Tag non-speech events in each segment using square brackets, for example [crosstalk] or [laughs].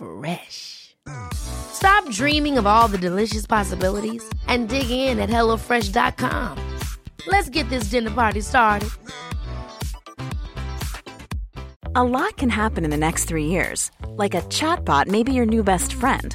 Fresh. Stop dreaming of all the delicious possibilities and dig in at HelloFresh.com. Let's get this dinner party started. A lot can happen in the next three years. Like a chatbot may be your new best friend.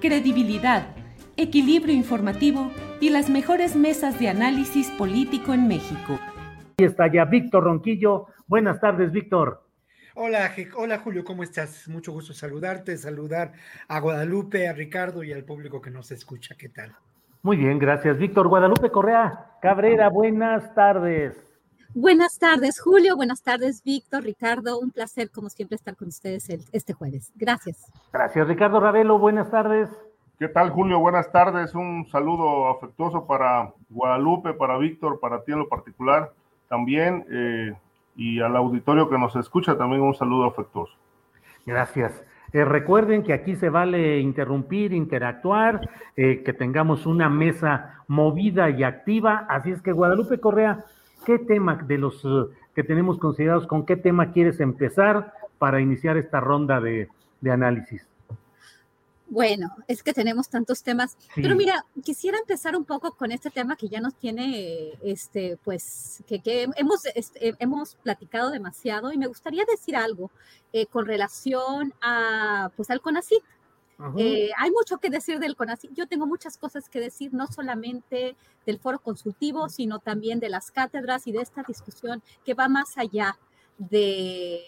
Credibilidad, equilibrio informativo y las mejores mesas de análisis político en México. está ya Víctor Ronquillo. Buenas tardes, Víctor. Hola, hola Julio, ¿cómo estás? Mucho gusto saludarte, saludar a Guadalupe, a Ricardo y al público que nos escucha. ¿Qué tal? Muy bien, gracias, Víctor. Guadalupe Correa Cabrera, buenas tardes. Buenas tardes, Julio. Buenas tardes, Víctor, Ricardo. Un placer, como siempre, estar con ustedes este jueves. Gracias. Gracias, Ricardo Ravelo. Buenas tardes. ¿Qué tal, Julio? Buenas tardes. Un saludo afectuoso para Guadalupe, para Víctor, para ti en lo particular también eh, y al auditorio que nos escucha también un saludo afectuoso. Gracias. Eh, recuerden que aquí se vale interrumpir, interactuar, eh, que tengamos una mesa movida y activa. Así es que Guadalupe Correa, ¿qué tema de los que tenemos considerados, con qué tema quieres empezar para iniciar esta ronda de análisis? Bueno, es que tenemos tantos temas, pero mira, quisiera empezar un poco con este tema que ya nos tiene, este, pues, que, hemos, este, hemos platicado demasiado y me gustaría decir algo eh, con relación a, pues, al Eh, hay mucho que decir del CONACYT. Yo tengo muchas cosas que decir, no solamente del foro consultivo, sino también de las cátedras y de esta discusión que va más allá de,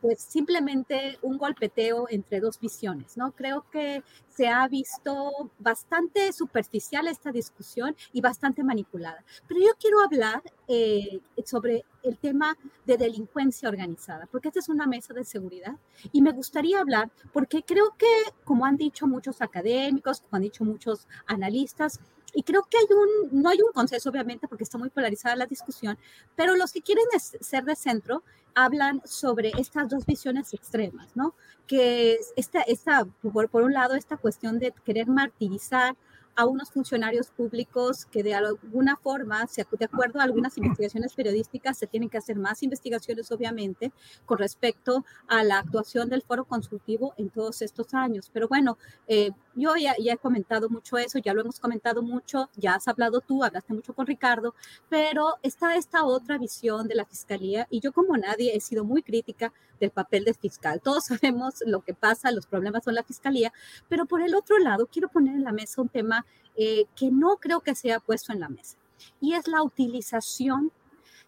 pues simplemente un golpeteo entre dos visiones, ¿no? Creo que se ha visto bastante superficial esta discusión y bastante manipulada. Pero yo quiero hablar eh, sobre el tema de delincuencia organizada, porque esta es una mesa de seguridad y me gustaría hablar porque creo que, como han dicho muchos académicos, como han dicho muchos analistas, y creo que hay un, no hay un consenso obviamente porque está muy polarizada la discusión, pero los que quieren ser de centro hablan sobre estas dos visiones extremas, ¿no? Que esta, esta por, por un lado, esta cuestión de querer martirizar a unos funcionarios públicos que de alguna forma, de acuerdo a algunas [clears throat] investigaciones periodísticas, se tienen que hacer más investigaciones, obviamente, con respecto a la actuación del foro consultivo en todos estos años. Pero bueno, eh, yo ya, he comentado mucho eso, ya lo hemos comentado mucho, ya has hablado tú, hablaste mucho con Ricardo, pero está esta otra visión de la fiscalía y yo como nadie he sido muy crítica del papel del fiscal. Todos [laughs] sabemos lo que pasa, los problemas con la fiscalía, pero por el otro lado quiero poner en la mesa un tema eh, que no creo que sea puesto en la mesa y es la utilización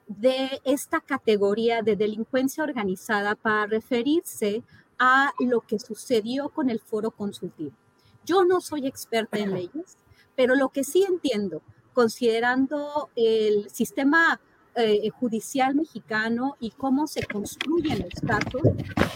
de esta categoría de delincuencia organizada para referirse a lo que sucedió con el foro consultivo. Yo no soy experta en leyes, pero lo que sí entiendo, considerando el sistema eh, judicial mexicano y cómo se construyen los casos,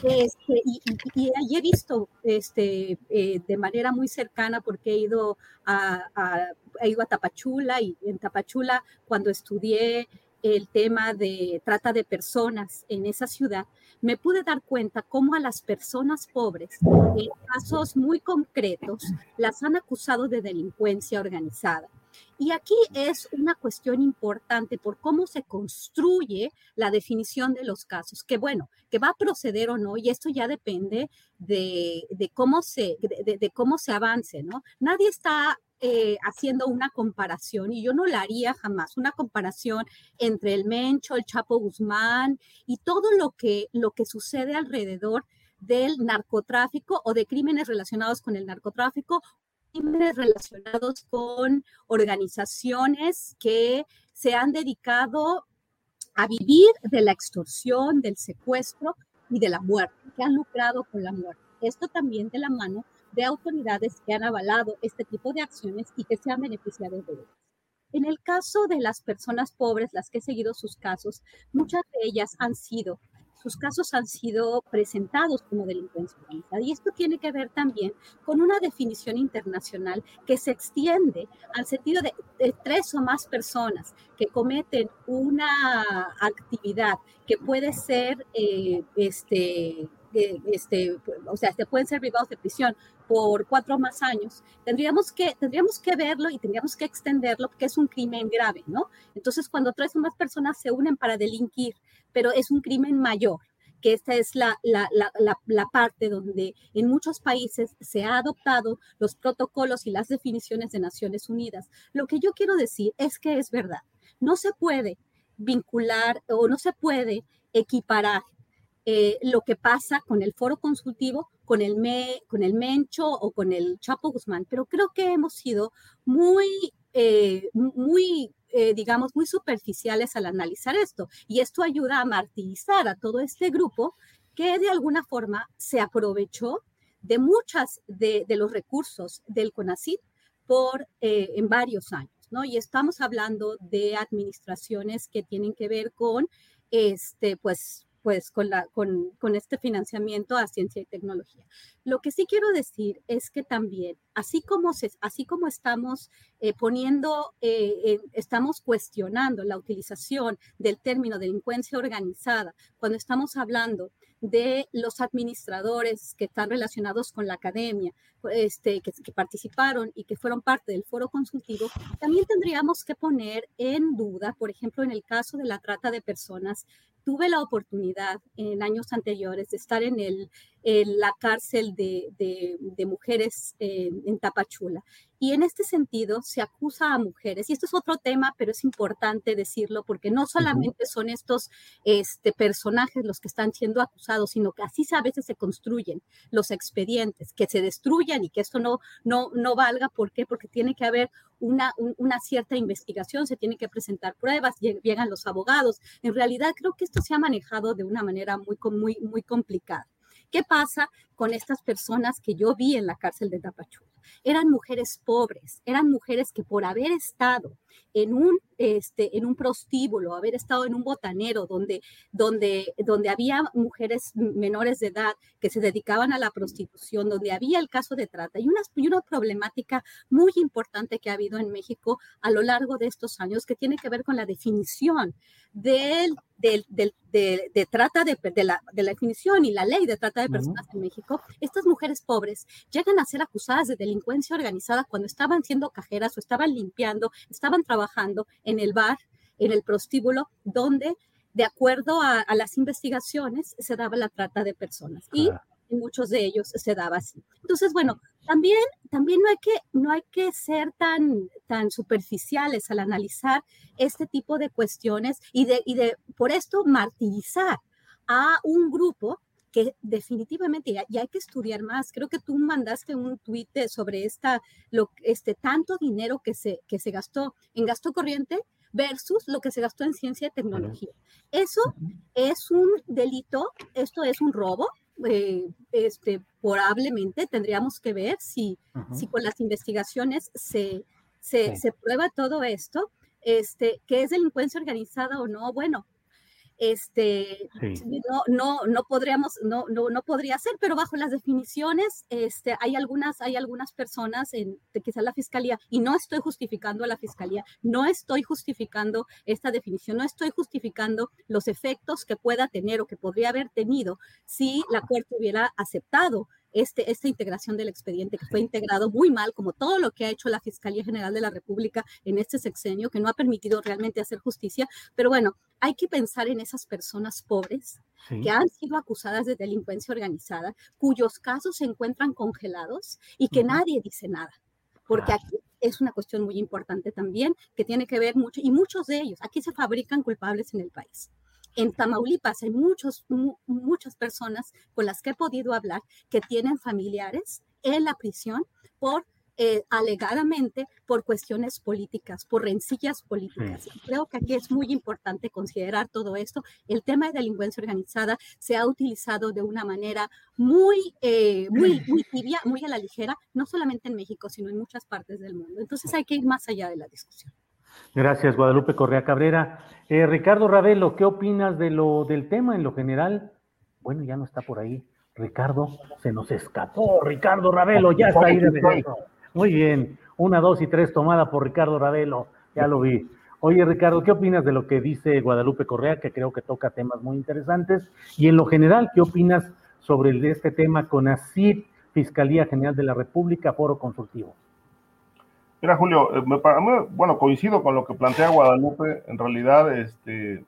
este, y, he visto este, eh, de manera muy cercana porque he ido a, he ido a Tapachula y en Tapachula cuando estudié el tema de trata de personas en esa ciudad, me pude dar cuenta cómo a las personas pobres, en casos muy concretos, las han acusado de delincuencia organizada. Y aquí es una cuestión importante por cómo se construye la definición de los casos, que bueno, que va a proceder o no, y esto ya depende de, cómo, se, de cómo se avance, ¿no? Nadie está eh, haciendo una comparación, y yo no la haría jamás, una comparación entre el Mencho, el Chapo Guzmán y todo lo que, lo que sucede alrededor del narcotráfico o de crímenes relacionados con el narcotráfico, crímenes relacionados con organizaciones que se han dedicado a vivir de la extorsión, del secuestro y de la muerte, que han lucrado con la muerte. Esto también de la mano de autoridades que han avalado este tipo de acciones y que se han beneficiado de ellas. En el caso de las personas pobres, las que he seguido sus casos, muchas de ellas han sido sus casos han sido presentados como delincuencia organizada. Y esto tiene que ver también con una definición internacional que se extiende al sentido de, tres o más personas que cometen una actividad que puede ser, eh, este, este, o sea, se pueden ser privados de prisión por cuatro más años, tendríamos que, tendríamos que verlo y tendríamos que extenderlo porque es un crimen grave, ¿no? Entonces, cuando tres o más personas se unen para delinquir, pero es un crimen mayor, que esta es la, la, la, la, parte donde en muchos países se ha adoptado los protocolos y las definiciones de Naciones Unidas. Lo que yo quiero decir es que es verdad, no se puede vincular o no se puede equiparar eh, lo que pasa con el foro consultivo, con el, me, con el Mencho o con el Chapo Guzmán, pero creo que hemos sido muy, eh, muy eh, digamos, muy superficiales al analizar esto. Y esto ayuda a martirizar a todo este grupo que de alguna forma se aprovechó de muchas de, los recursos del CONACYT por en varios años, ¿no? Y estamos hablando de administraciones que tienen que ver con, este, pues, pues con, la, con, con, este financiamiento a ciencia y tecnología. Lo que sí quiero decir es que también, así como, se, así como estamos eh, poniendo, eh, estamos cuestionando la utilización del término delincuencia organizada, cuando estamos hablando de los administradores que están relacionados con la academia, este, que, que, participaron y que fueron parte del foro consultivo, también tendríamos que poner en duda, por ejemplo, en el caso de la trata de personas, tuve la oportunidad en años anteriores de estar en, el, en la cárcel de, de, mujeres en Tapachula. Y en este sentido se acusa a mujeres, y esto es otro tema, pero es importante decirlo, porque no solamente son estos este, personajes los que están siendo acusados, sino que así a veces se construyen los expedientes, que se y que esto no, no, no valga. ¿Por qué? Porque tiene que haber una, una cierta investigación, se tiene que presentar pruebas, llegan los abogados. En realidad creo que esto se ha manejado de una manera muy, muy, muy complicada. ¿Qué pasa con estas personas que yo vi en la cárcel de Tapachula? Eran mujeres pobres, eran mujeres que por haber estado en un, este, en un prostíbulo, haber estado en un botanero donde, donde, donde había mujeres menores de edad que se dedicaban a la prostitución, donde había el caso de trata y una, y una problemática muy importante que ha habido en México a lo largo de estos años que tiene que ver con la definición del, del, del de, de, trata de, de, la, de la definición y la ley de trata de personas en México, estas mujeres pobres llegan a ser acusadas de delincuencia organizada cuando estaban siendo cajeras o estaban limpiando, estaban trabajando en el bar, en el prostíbulo, donde de acuerdo a, las investigaciones se daba la trata de personas y en muchos de ellos se daba así. Entonces, bueno, también, también no, hay que, no hay que ser tan, tan superficiales al analizar este tipo de cuestiones y de, y de por esto martirizar a un grupo que definitivamente ya, hay que estudiar más. Creo que tú mandaste un tuit sobre esta, lo, este tanto dinero que se, que se gastó en gasto corriente versus lo que se gastó en ciencia y tecnología. Eso es un delito, esto es un robo. Eh, este, probablemente tendríamos que ver si, si con las investigaciones se, se, se, prueba todo esto, este, que es delincuencia organizada o no. Bueno, este, no, no, no podríamos, no, no, no podría ser, pero bajo las definiciones, este, hay algunas, hay algunas personas en, quizá la fiscalía, y no estoy justificando a la fiscalía, no estoy justificando esta definición, no estoy justificando los efectos que pueda tener o que podría haber tenido si la Corte hubiera aceptado este, esta integración del expediente que fue integrado muy mal, como todo lo que ha hecho la Fiscalía General de la República en este sexenio, que no ha permitido realmente hacer justicia. Pero bueno, hay que pensar en esas personas pobres que han sido acusadas de delincuencia organizada, cuyos casos se encuentran congelados y que nadie dice nada. Porque aquí es una cuestión muy importante también que tiene que ver mucho, y muchos de ellos, aquí se fabrican culpables en el país. En Tamaulipas hay muchos, muchas personas con las que he podido hablar que tienen familiares en la prisión por eh, alegadamente por cuestiones políticas, por rencillas políticas. Creo que aquí es muy importante considerar todo esto. El tema de delincuencia organizada se ha utilizado de una manera muy, eh, muy, muy tibia, muy a la ligera, no solamente en México, sino en muchas partes del mundo. Entonces hay que ir más allá de la discusión. Gracias, Guadalupe Correa Cabrera. Eh, Ricardo Ravelo, ¿qué opinas de lo, del tema en lo general? Bueno, ya no está por ahí. Ricardo, se nos escapó. Ricardo Ravelo, ya está ahí de regreso. Muy bien, una, dos y tres tomada por Ricardo Ravelo, ya lo vi. Oye, Ricardo, ¿qué opinas de lo que dice Guadalupe Correa, que creo que toca temas muy interesantes? Y en lo general, ¿qué opinas sobre este tema con ACIP, Fiscalía General de la República, Foro Consultivo? Mira, Julio, eh, bueno, coincido con lo que plantea Guadalupe. En realidad, este,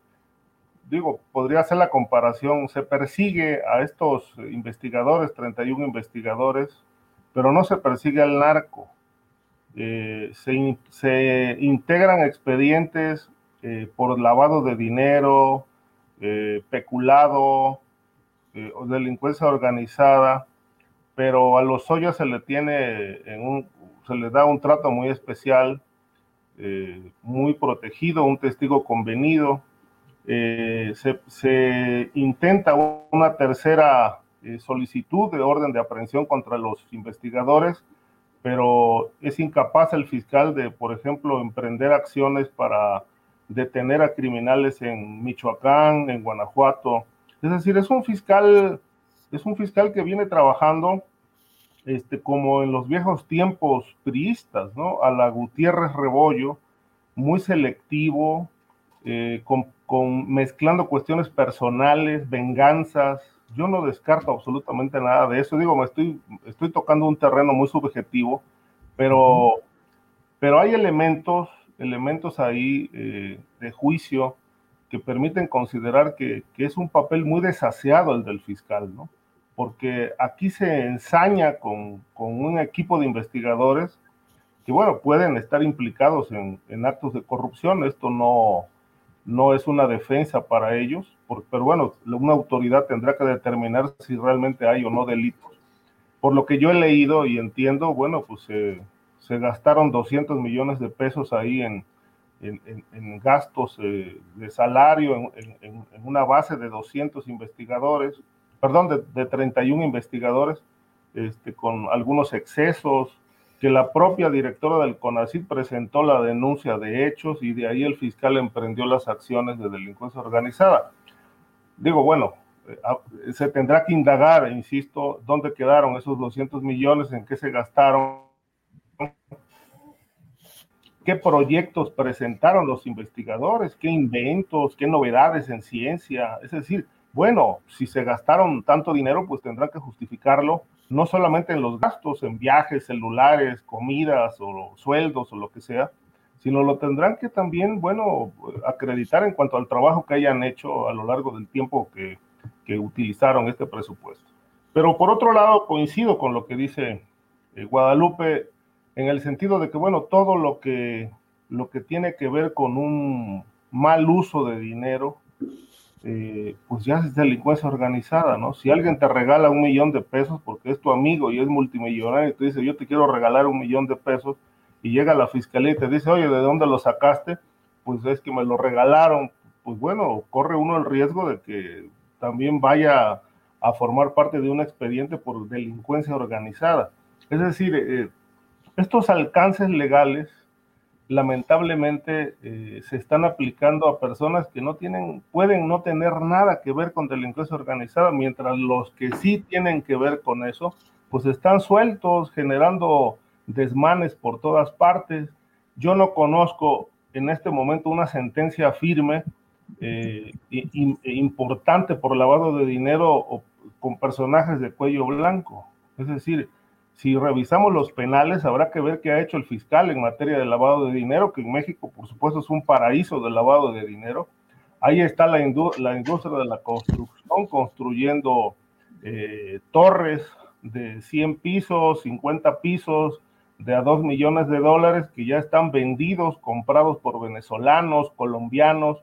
digo, podría hacer la comparación. Se persigue a estos investigadores, 31 investigadores, pero no se persigue al narco. Eh, se, integran expedientes eh, por lavado de dinero, peculado delincuencia organizada, pero a los hoyos se le tiene en un, se le da un trato muy especial, muy protegido, un testigo convenido. Se, se intenta una tercera eh, solicitud de orden de aprehensión contra los investigadores, pero es incapaz el fiscal de, por ejemplo, emprender acciones para detener a criminales en Michoacán, en Guanajuato. Es decir, es un fiscal, es un fiscal que viene trabajando este, como en los viejos tiempos priistas, ¿no? A la Gutiérrez Rebollo, muy selectivo, eh, con, mezclando cuestiones personales, venganzas, yo no descarto absolutamente nada de eso. Digo, me estoy, estoy tocando un terreno muy subjetivo, pero, pero hay elementos, elementos ahí eh, de juicio que permiten considerar que, que, es un papel muy desaseado el del fiscal, ¿no? Porque aquí se ensaña con, con un equipo de investigadores que, bueno, pueden estar implicados en, en actos de corrupción. Esto no, no es una defensa para ellos, pero bueno, una autoridad tendrá que determinar si realmente hay o no delitos. Por lo que yo he leído y entiendo, bueno, pues se gastaron 200 millones de pesos ahí en, en, gastos eh, de salario, en, una base de 200 investigadores, perdón, de, de 31 investigadores, este, con algunos excesos, que la propia directora del CONACYT presentó la denuncia de hechos y de ahí el fiscal emprendió las acciones de delincuencia organizada. Digo, bueno, eh, ah, se tendrá que indagar, insisto, dónde quedaron esos 200 millones, en qué se gastaron, qué proyectos presentaron los investigadores, qué inventos, qué novedades en ciencia. Es decir, bueno, si se gastaron tanto dinero, pues tendrán que justificarlo no solamente en los gastos, en viajes, celulares, comidas o sueldos o lo que sea, sino lo tendrán que también, bueno, acreditar en cuanto al trabajo que hayan hecho a lo largo del tiempo que, utilizaron este presupuesto. Pero por otro lado, coincido con lo que dice eh, Guadalupe en el sentido de que, bueno, todo lo que, lo que tiene que ver con un mal uso de dinero, eh, pues ya es delincuencia organizada, ¿no? Si alguien te regala un millón de pesos porque es tu amigo y es multimillonario y te dice, yo te quiero regalar un millón de pesos y llega la fiscalía y te dice, oye, ¿de dónde lo sacaste? Pues es que me lo regalaron. Pues bueno, corre uno el riesgo de que también vaya a formar parte de un expediente por delincuencia organizada. Es decir, eh, estos alcances legales lamentablemente eh, se están aplicando a personas que no tienen, pueden no tener nada que ver con delincuencia organizada, mientras los que sí tienen que ver con eso, pues están sueltos, generando desmanes por todas partes. Yo no conozco en este momento una sentencia firme eh, importante por lavado de dinero o con personajes de cuello blanco. Es decir, si revisamos los penales, habrá que ver qué ha hecho el fiscal en materia de lavado de dinero, que en México, por supuesto, es un paraíso del lavado de dinero. Ahí está la, la industria de la construcción, construyendo eh, torres de 100 pisos, 50 pisos, de a 2 millones de dólares, que ya están vendidos, comprados por venezolanos, colombianos,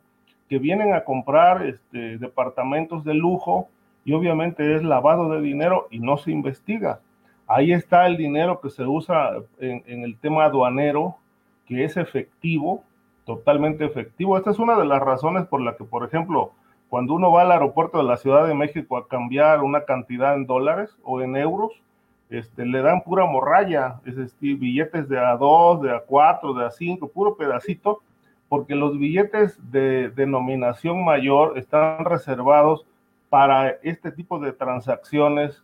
que vienen a comprar este, departamentos de lujo y obviamente es lavado de dinero y no se investiga. Ahí está el dinero que se usa en, el tema aduanero, que es efectivo, totalmente efectivo. Esta es una de las razones por la que, por ejemplo, cuando uno va al aeropuerto de la Ciudad de México a cambiar una cantidad en dólares o en euros, este, le dan pura morralla, es decir, billetes de A2, de A4, de A5, puro pedacito, porque los billetes de denominación mayor están reservados para este tipo de transacciones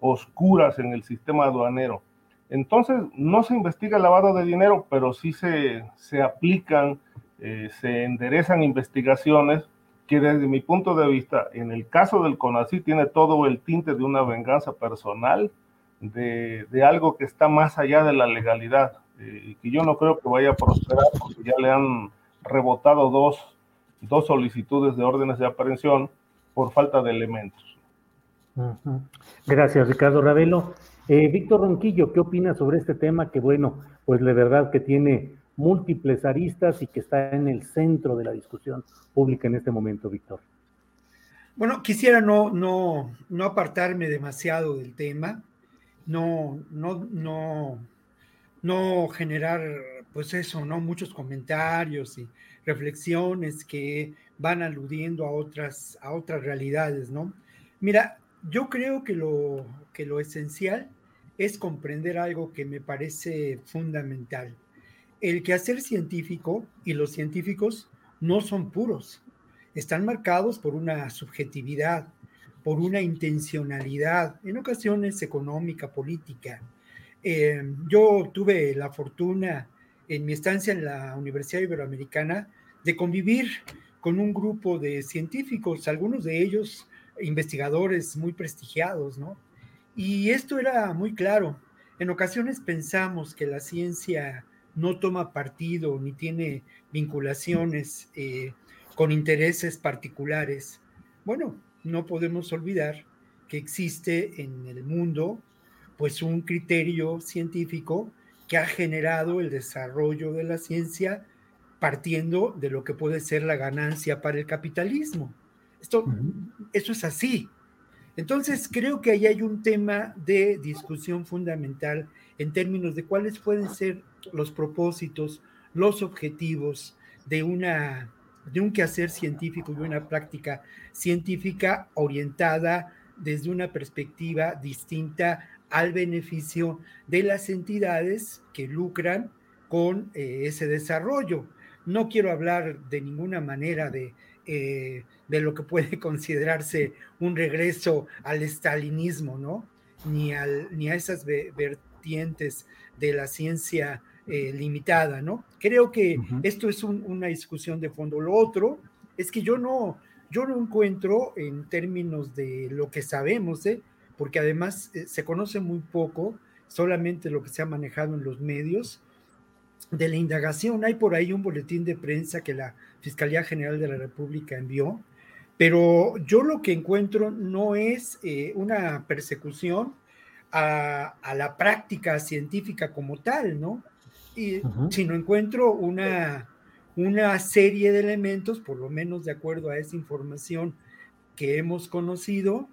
oscuras en el sistema aduanero. Entonces, no se investiga el lavado de dinero, pero sí se, se aplican, eh, se enderezan investigaciones que desde mi punto de vista, en el caso del CONACYT, tiene todo el tinte de una venganza personal, de, de algo que está más allá de la legalidad, eh, y que yo no creo que vaya a prosperar porque ya le han rebotado dos, dos solicitudes de órdenes de aprehensión por falta de elementos. Gracias, Ricardo Ravelo. Eh, Víctor Ronquillo, ¿qué opina sobre este tema que, bueno, pues de verdad que tiene múltiples aristas y que está en el centro de la discusión pública en este momento, Víctor? Bueno, quisiera no, no, no apartarme demasiado del tema, no, no, no, no generar, pues eso, ¿no? Muchos comentarios y reflexiones que van aludiendo a otras, a otras realidades, ¿no? Mira, yo creo que lo, que lo esencial es comprender algo que me parece fundamental. El quehacer científico y los científicos no son puros, están marcados por una subjetividad, por una intencionalidad, en ocasiones económica, política. Eh, yo tuve la fortuna en mi estancia en la Universidad Iberoamericana de convivir con un grupo de científicos, algunos de ellos investigadores muy prestigiados, ¿no? Y esto era muy claro. En ocasiones pensamos que la ciencia no toma partido ni tiene vinculaciones eh, con intereses particulares. Bueno, no podemos olvidar que existe en el mundo pues un criterio científico que ha generado el desarrollo de la ciencia partiendo de lo que puede ser la ganancia para el capitalismo. Esto, Eso es así. Entonces, creo que ahí hay un tema de discusión fundamental en términos de cuáles pueden ser los propósitos, los objetivos de, una, de un quehacer científico y una práctica científica orientada desde una perspectiva distinta al beneficio de las entidades que lucran con eh, ese desarrollo. No quiero hablar de ninguna manera de eh, de lo que puede [laughs] considerarse un regreso al estalinismo, ¿no? Ni, al, ni a esas vertientes de la ciencia eh, limitada, ¿no? Creo que esto es una discusión de fondo. Lo otro es que yo no, yo no encuentro en términos de lo que sabemos, ¿eh? porque además eh, se conoce muy poco, solamente lo que se ha manejado en los medios, de la indagación. Hay por ahí un boletín de prensa que la Fiscalía General de la República envió, pero yo lo que encuentro no es eh, una persecución a, la práctica científica como tal, ¿no? Y, Sino encuentro una, una serie de elementos, por lo menos de acuerdo a esa información que hemos conocido,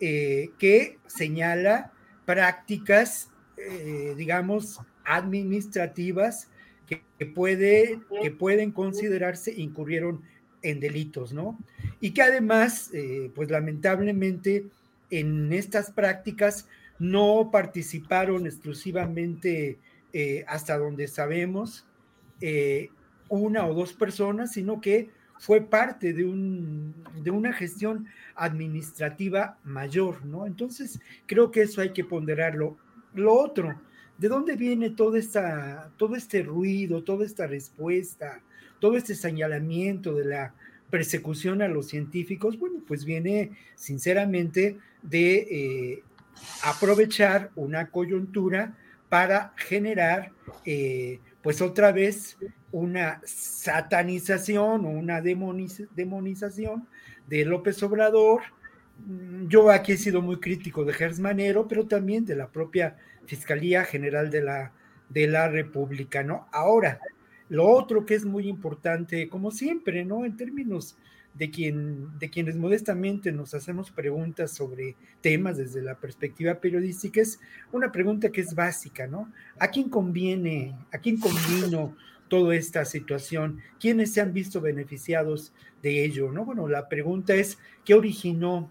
eh, que señala prácticas, eh, digamos, administrativas que, puede, que pueden considerarse incurrieron en delitos, ¿no? Y que además, eh, pues lamentablemente, en estas prácticas no participaron exclusivamente, eh, hasta donde sabemos, eh, una o dos personas, sino que fue parte de, un, de una gestión administrativa mayor, ¿no? Entonces, creo que eso hay que ponderarlo. Lo otro, ¿De dónde viene todo, esta, todo este ruido, toda esta respuesta, todo este señalamiento de la persecución a los científicos? Bueno, pues viene sinceramente de eh, aprovechar una coyuntura para generar, eh, pues otra vez, una satanización o una demonización de López Obrador. Yo aquí he sido muy crítico de Gers Manero, pero también de la propia Fiscalía General de la, de la República, ¿no? Ahora, Lo otro que es muy importante, como siempre, ¿no? En términos de, quien, de quienes modestamente nos hacemos preguntas sobre temas desde la perspectiva periodística, es una pregunta que es básica, ¿no? ¿A quién conviene, a quién convino toda esta situación? ¿Quiénes se han visto beneficiados de ello, no? Bueno, la pregunta es, ¿qué originó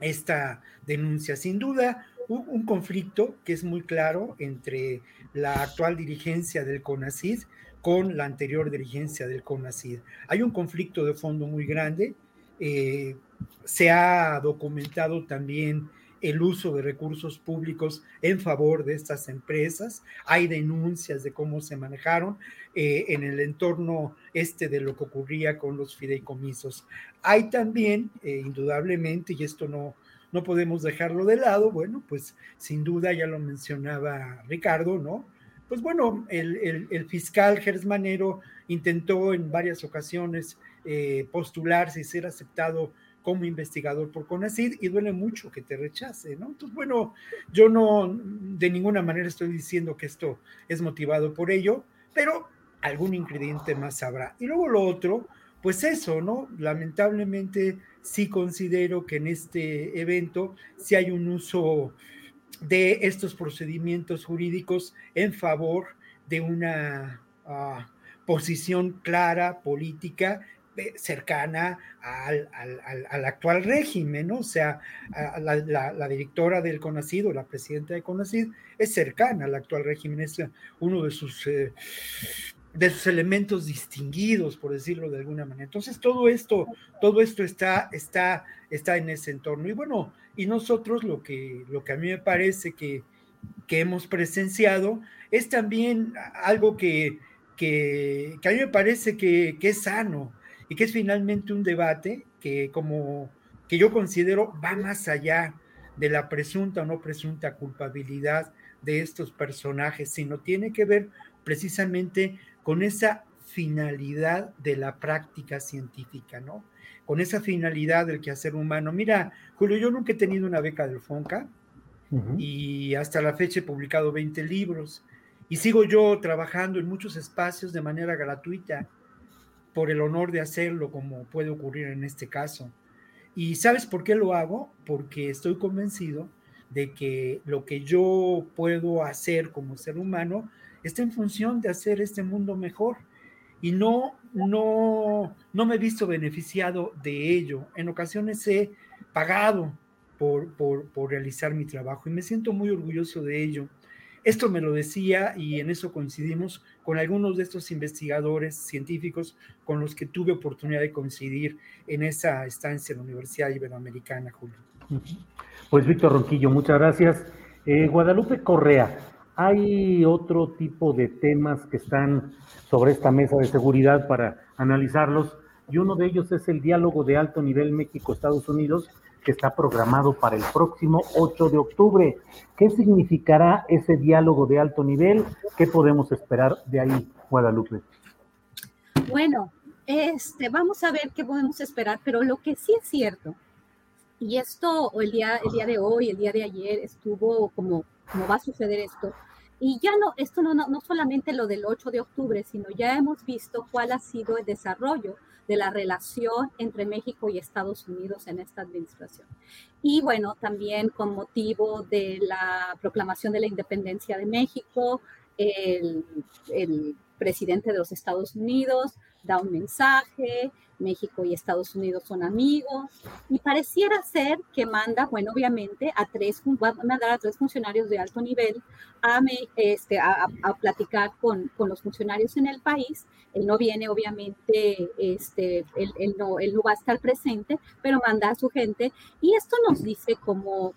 esta denuncia? Sin duda, un conflicto que es muy claro entre la actual dirigencia del CONACID con la anterior dirigencia del CONACID. Hay un conflicto de fondo muy grande. Eh, se ha documentado también el uso de recursos públicos en favor de estas empresas. Hay denuncias de cómo se manejaron eh, en el entorno este de lo que ocurría con los fideicomisos. Hay también, eh, indudablemente, y esto no, no podemos dejarlo de lado, bueno, pues sin duda ya lo mencionaba Ricardo, ¿no? pues bueno, el, fiscal Gersmanero intentó en varias ocasiones eh, postularse y ser aceptado como investigador por CONACID y duele mucho que te rechace, ¿no? Entonces, bueno, yo no de ninguna manera estoy diciendo que esto es motivado por ello, pero algún ingrediente más habrá. Y luego lo otro, pues eso, ¿no? Lamentablemente sí considero que en este evento sí hay un uso de estos procedimientos jurídicos en favor de una ah, posición clara, política, cercana al, actual régimen, ¿no? O sea, la, directora del CONACID o la presidenta de CONACID es cercana al actual régimen, es uno de sus eh, de sus elementos distinguidos, por decirlo de alguna manera. Entonces, todo esto, todo esto está, está, está en ese entorno. Y bueno, y nosotros lo que, lo que a mí me parece que, que hemos presenciado es también algo que, que, a mí me parece que, que, es sano y que es finalmente un debate que como que yo considero va más allá de la presunta o no presunta culpabilidad de estos personajes, sino tiene que ver precisamente con esa finalidad de la práctica científica, ¿no? Con esa finalidad del quehacer humano. Mira, Julio, yo nunca he tenido una beca del FONCA y hasta la fecha he publicado 20 libros y sigo yo trabajando en muchos espacios de manera gratuita por el honor de hacerlo como puede ocurrir en este caso. ¿Y sabes por qué lo hago? Porque estoy convencido de que lo que yo puedo hacer como ser humano está en función de hacer este mundo mejor y no, no, no me he visto beneficiado de ello. En ocasiones he pagado por, por, por, realizar mi trabajo y me siento muy orgulloso de ello. Esto me lo decía y en eso coincidimos con algunos de estos investigadores científicos con los que tuve oportunidad de coincidir en esa estancia en la Universidad Iberoamericana, Julio. Pues Víctor Ronquillo, muchas gracias. Eh, Guadalupe Correa, hay otro tipo de temas que están sobre esta mesa de seguridad para analizarlos y uno de ellos es el diálogo de alto nivel México-Estados Unidos que está programado para el próximo 8 de octubre. ¿Qué significará ese diálogo de alto nivel? ¿Qué podemos esperar de ahí, Guadalupe? Bueno, este, vamos a ver qué podemos esperar, pero lo que sí es cierto, y esto el día, el día de hoy, el día de ayer, estuvo como, como va a suceder esto, y ya no, esto no, no, solamente lo del 8 de octubre, sino ya hemos visto cuál ha sido el desarrollo de la relación entre México y Estados Unidos en esta administración. Y bueno, también con motivo de la proclamación de la independencia de México, el, presidente de los Estados Unidos da un mensaje, México y Estados Unidos son amigos, y pareciera ser que manda, bueno, obviamente, a tres, va a mandar a tres funcionarios de alto nivel a, este, a, platicar con, con, los funcionarios en el país. Él no viene, obviamente, este, él, él, no, él no va a estar presente, pero manda a su gente, y esto nos dice como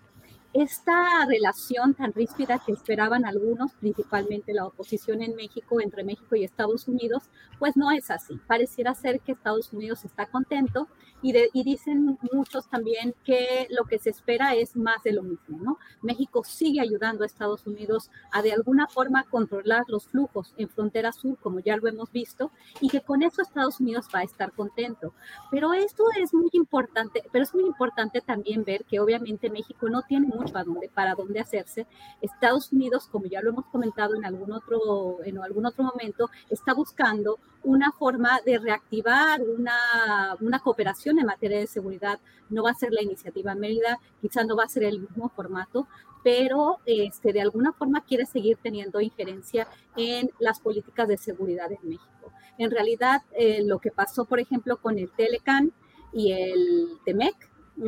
esta relación tan ríspida que esperaban algunos, principalmente la oposición en México, entre México y Estados Unidos, pues no es así. Pareciera ser que Estados Unidos está contento y, dicen muchos también que lo que se espera es más de lo mismo, ¿no? México sigue ayudando a Estados Unidos a de alguna forma controlar los flujos en frontera sur, como ya lo hemos visto, y que con eso Estados Unidos va a estar contento. Pero esto es muy importante, pero es muy importante también ver que obviamente México no tiene sabemos para dónde, para dónde hacerse. Estados Unidos, como ya lo hemos comentado en algún otro, en algún otro momento, está buscando una forma de reactivar una, una cooperación en materia de seguridad. No va a ser la iniciativa Mérida, quizás no va a ser el mismo formato, pero este, de alguna forma quiere seguir teniendo injerencia en las políticas de seguridad en México. En realidad, eh, lo que pasó, por ejemplo, con el Telecan y el TEMEC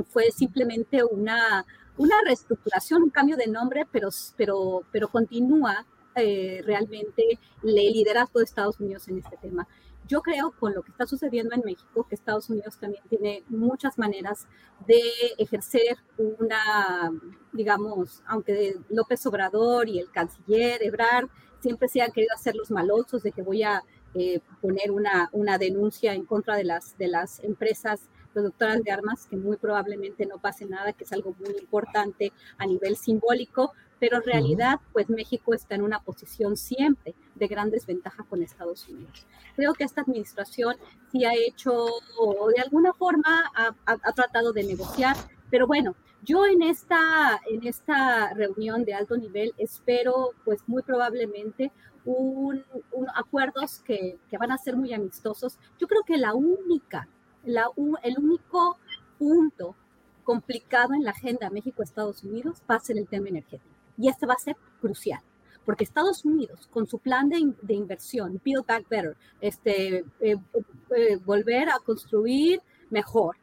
fue simplemente una, una reestructuración, un cambio de nombre, pero, pero, pero continúa eh, realmente el liderazgo de Estados Unidos en este tema. Yo creo con lo que está sucediendo en México que Estados Unidos también tiene muchas maneras de ejercer una, digamos, aunque López Obrador y el canciller Ebrard siempre se han querido hacer los malosos de que voy a eh, poner una, una denuncia en contra de las, de las empresas productoras de armas, que muy probablemente no pase nada, que es algo muy importante a nivel simbólico, pero en realidad, pues México está en una posición siempre de gran desventaja con Estados Unidos. Creo que esta administración sí ha hecho, de alguna forma, ha, tratado de negociar, pero bueno, yo en esta, en esta reunión de alto nivel espero, pues muy probablemente, un, acuerdos que, que, van a ser muy amistosos. Yo creo que la única, la, el único punto complicado en la agenda México-Estados Unidos va a el tema energético. Y este va a ser crucial, porque Estados Unidos, con su plan de, inversión, Build Back Better, este, eh, eh, volver a construir mejor,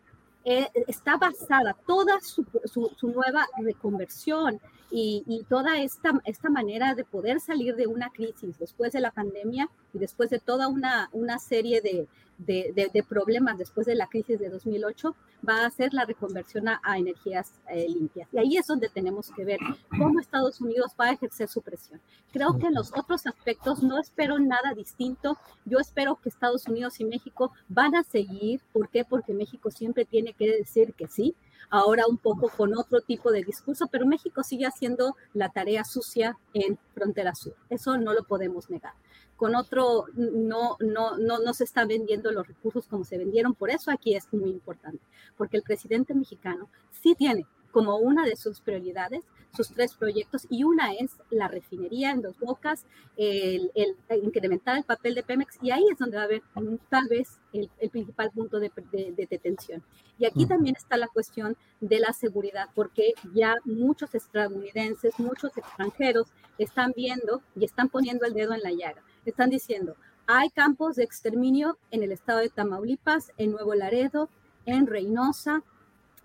eh, está basada toda su, su, nueva reconversión y, y, toda esta, esta manera de poder salir de una crisis después de la pandemia y después de toda una, una serie de, de, problemas después de la crisis de 2008 va a ser la reconversión a, energías eh, limpias. Y ahí es donde tenemos que ver cómo Estados Unidos va a ejercer su presión. Creo que en los otros aspectos no espero nada distinto. Yo espero que Estados Unidos y México van a seguir. ¿Por qué? Porque México siempre tiene que decir que sí ahora un poco con otro tipo de discurso, pero México sigue haciendo la tarea sucia en frontera sur. Eso no lo podemos negar con otro no, no, no, no se están vendiendo los recursos como se vendieron. Por eso aquí es muy importante, porque el presidente mexicano sí tiene como una de sus prioridades sus tres proyectos y una es la refinería en Dos Bocas, el, incrementar el papel de Pemex y ahí es donde va a haber tal vez el, principal punto de, detención. Y aquí también está la cuestión de la seguridad, porque ya muchos estadounidenses, muchos extranjeros están viendo y están poniendo el dedo en la llaga. Están diciendo, hay campos de exterminio en el estado de Tamaulipas, en Nuevo Laredo, en Reynosa,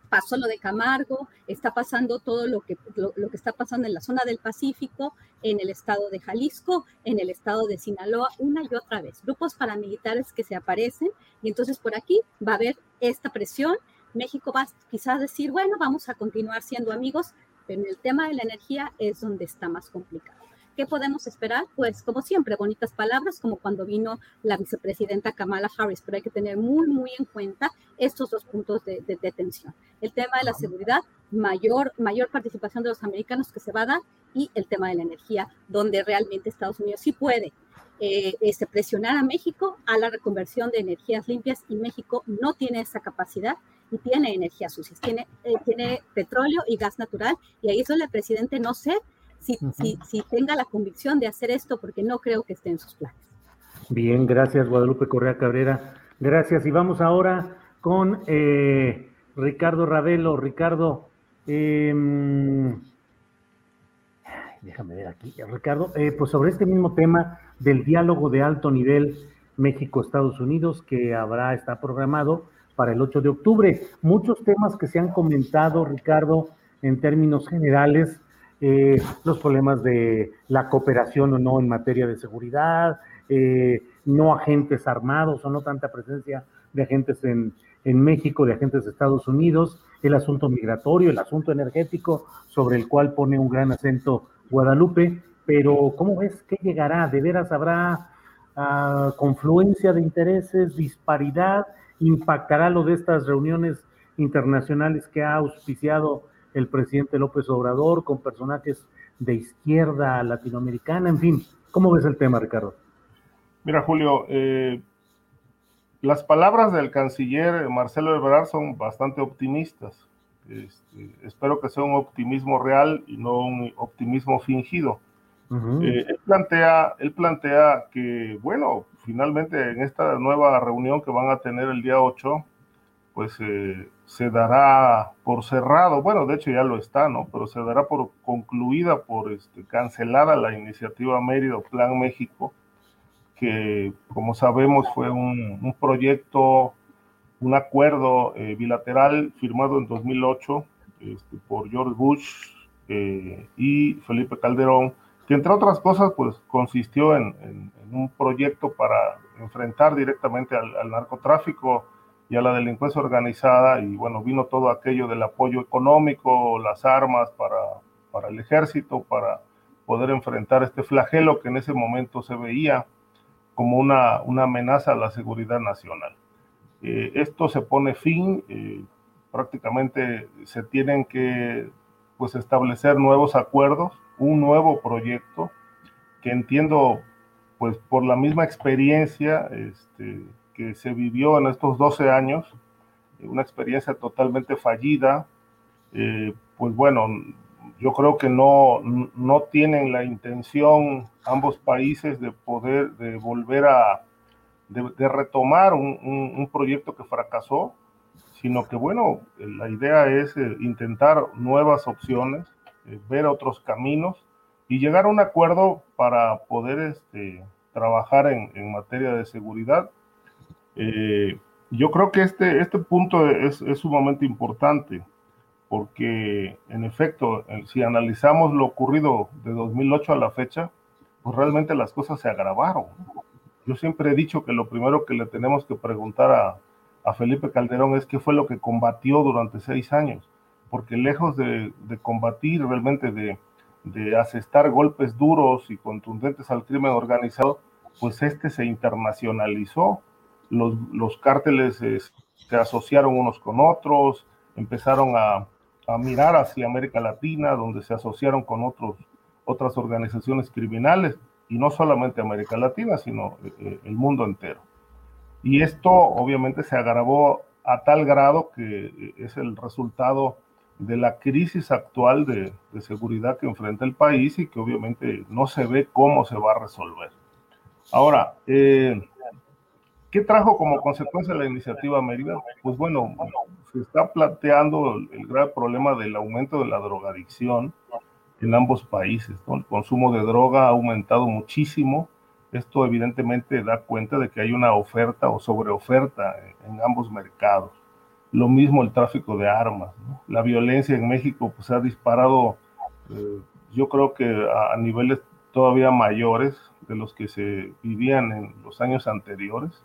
pasó lo de Camargo, está pasando todo lo que, lo, que está pasando en la zona del Pacífico, en el estado de Jalisco, en el estado de Sinaloa, una y otra vez. Grupos paramilitares que se aparecen y entonces por aquí va a haber esta presión. México va quizás decir, bueno, vamos a continuar siendo amigos, pero en el tema de la energía es donde está más complicado. ¿Qué podemos esperar? Pues como siempre, bonitas palabras, como cuando vino la vicepresidenta Kamala Harris, pero hay que tener muy, muy en cuenta estos dos puntos de, de, tensión. El tema de la seguridad, mayor, mayor participación de los americanos que se va a dar y el tema de la energía, donde realmente Estados Unidos sí puede eh, este, presionar a México a la reconversión de energías limpias y México no tiene esa capacidad y tiene energías sucias, tiene, eh, tiene petróleo y gas natural y ahí es donde el presidente no sé si, si, tenga la convicción de hacer esto, porque no creo que esté en sus planes. Bien, gracias Guadalupe Correa Cabrera. Gracias. Y vamos ahora con eh, Ricardo Ravelo. Ricardo, em, déjame ver aquí. Ricardo, eh, pues sobre este mismo tema del diálogo de alto nivel México-Estados Unidos que habrá, está programado para el 8 de octubre. Muchos temas que se han comentado, Ricardo, en términos generales, eh, los problemas de la cooperación o no en materia de seguridad, eh, no agentes armados o no tanta presencia de agentes en, en México, de agentes de Estados Unidos, el asunto migratorio, el asunto energético, sobre el cual pone un gran acento Guadalupe, pero ¿cómo ves que llegará? ¿De veras habrá ah, confluencia de intereses, disparidad? ¿Impactará lo de estas reuniones internacionales que ha auspiciado el presidente López Obrador, con personajes de izquierda latinoamericana, en fin. ¿Cómo ves el tema, Ricardo? Mira, Julio, eh, las palabras del canciller Marcelo Ebrard son bastante optimistas. Este, espero que sea un optimismo real y no un optimismo fingido. Eh, él, plantea, él plantea que, bueno, finalmente en esta nueva reunión que van a tener el día 8, pues eh, se dará por cerrado, bueno, de hecho ya lo está, ¿no? Pero se dará por concluida, por este, cancelada la iniciativa Mérida Plan México, que como sabemos fue un, proyecto, un acuerdo eh, bilateral firmado en 2008 este, por George Bush y Felipe Calderón, que entre otras cosas, pues consistió en, un proyecto para enfrentar directamente al, narcotráfico y a la delincuencia organizada, y bueno, vino todo aquello del apoyo económico, las armas para, para el ejército, para poder enfrentar este flagelo que en ese momento se veía como una, una amenaza a la seguridad nacional. Eh, esto se pone fin, eh, prácticamente se tienen que pues, establecer nuevos acuerdos un nuevo proyecto que entiendo, pues por la misma experiencia este, que se vivió en estos 12 años, una experiencia totalmente fallida, eh, pues bueno, yo creo que no, no tienen la intención ambos países de poder, de volver a, de, retomar un, proyecto que fracasó, sino que bueno, la idea es eh, intentar nuevas opciones, eh, ver otros caminos y llegar a un acuerdo para poder este, trabajar en, materia de seguridad. Eh, yo creo que este, este punto es, es, sumamente importante porque, en efecto, si analizamos lo ocurrido de 2008 a la fecha, pues realmente las cosas se agravaron. Yo siempre he dicho que lo primero que le tenemos que preguntar a, a Felipe Calderón es qué fue lo que combatió durante seis años porque lejos de, combatir realmente, de, de, asestar golpes duros y contundentes al crimen organizado, pues este se internacionalizó. Los, los cárteles se asociaron unos con otros, empezaron a, a, mirar hacia América Latina, donde se asociaron con otros, otras organizaciones criminales, y no solamente América Latina, sino eh, eh, el mundo entero. Y esto obviamente se agravó a tal grado que eh, es el resultado de la crisis actual de, seguridad que enfrenta el país y que obviamente no se ve cómo se va a resolver. Ahora, ¿qué trajo como consecuencia la iniciativa Mérida? Pues bueno, se está planteando el, grave problema del aumento de la drogadicción en ambos países. El consumo de droga ha aumentado muchísimo. Esto evidentemente da cuenta de que hay una oferta o sobreoferta en ambos mercados. Lo mismo el tráfico de armas. La violencia en México pues, ha disparado, eh, yo creo que a, niveles todavía mayores de los que se vivían en los años anteriores,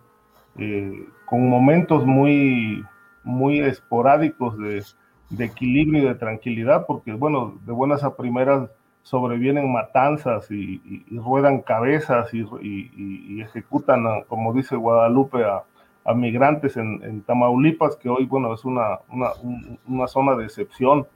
eh, con momentos muy, muy esporádicos de, de, equilibrio y de tranquilidad, porque bueno, de buenas a primeras sobrevienen matanzas y, ruedan cabezas y, y, ejecutan, como dice Guadalupe, a, a migrantes en, Tamaulipas, que hoy, bueno, es una, una, zona de excepción.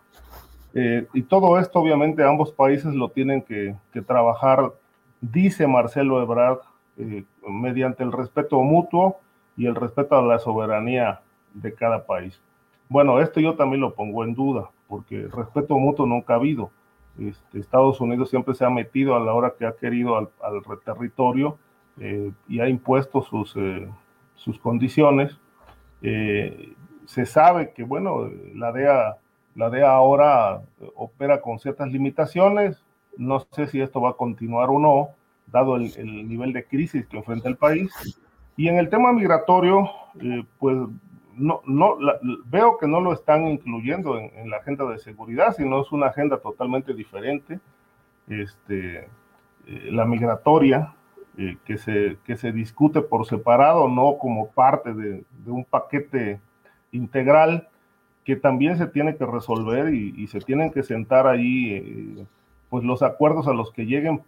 Eh, y todo esto, obviamente, ambos países lo tienen que, trabajar, dice Marcelo Ebrard, eh, mediante el respeto mutuo y el respeto a la soberanía de cada país. Bueno, esto yo también lo pongo en duda, porque respeto mutuo nunca ha habido. Este, Estados Unidos siempre se ha metido a la hora que ha querido al, territorio eh, y ha impuesto sus, sus condiciones. Eh, se sabe que, bueno, la DEA, la DEA ahora opera con ciertas limitaciones. No sé si esto va a continuar o no, dado el, nivel de crisis que enfrenta el país. Y en el tema migratorio, eh, pues no, no veo que no lo están incluyendo en, la agenda de seguridad, sino es una agenda totalmente diferente. Este, eh, la migratoria, eh, que, se, que se discute por separado, no como parte de, un paquete integral que también se tiene que resolver y, se tienen que sentar ahí pues los acuerdos a los que lleguen,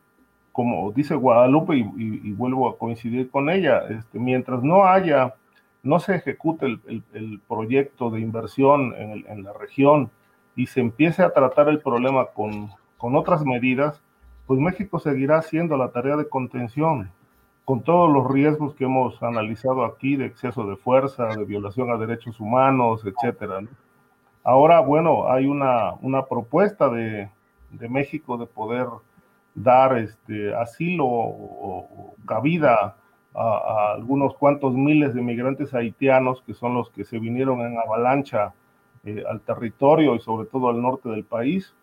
como dice Guadalupe, y, vuelvo a coincidir con ella, este, mientras no haya, no se ejecute el, proyecto de inversión en, en, la región y se empiece a tratar el problema con, con otras medidas, pues México seguirá haciendo la tarea de contención, con todos los riesgos que hemos analizado aquí de exceso de fuerza, de violación a derechos humanos, etcétera. Ahora, bueno, hay una, una propuesta de, de México de poder dar este, asilo o, cabida a, algunos cuantos miles de migrantes haitianos que son los que se vinieron en avalancha eh, al territorio y sobre todo al norte del país.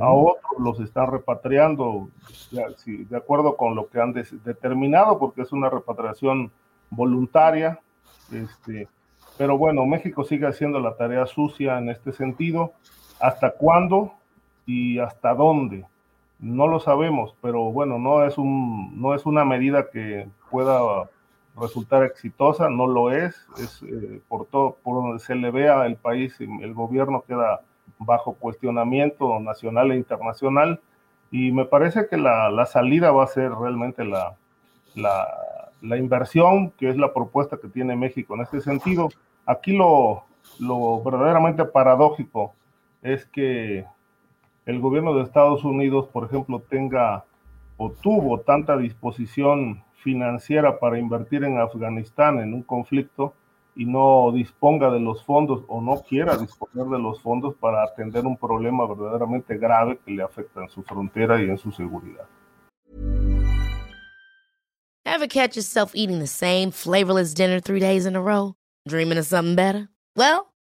A otros los están repatriando de, de acuerdo con lo que han determinado, porque es una repatriación voluntaria. Este, pero bueno, México sigue haciendo la tarea sucia en este sentido. ¿Hasta cuándo y hasta dónde? No lo sabemos, pero bueno, no es, un, no es una medida que pueda resultar exitosa, no lo es, es eh, por todo, por donde se le vea el país, el gobierno queda bajo cuestionamiento nacional e internacional, y me parece que la, la salida va a ser realmente la, la, la, inversión, que es la propuesta que tiene México en este sentido. Aquí lo, lo verdaderamente paradójico es que el gobierno de Estados Unidos, por ejemplo, tenga o tuvo tanta disposición financiera para invertir en Afganistán en un conflicto y no disponga de los fondos o no quiera disponer de los fondos para atender un problema verdaderamente grave que le afecta en su frontera y en su seguridad. Ever catch yourself eating the same flavorless dinner three days in a row? Dreaming of something better? Well,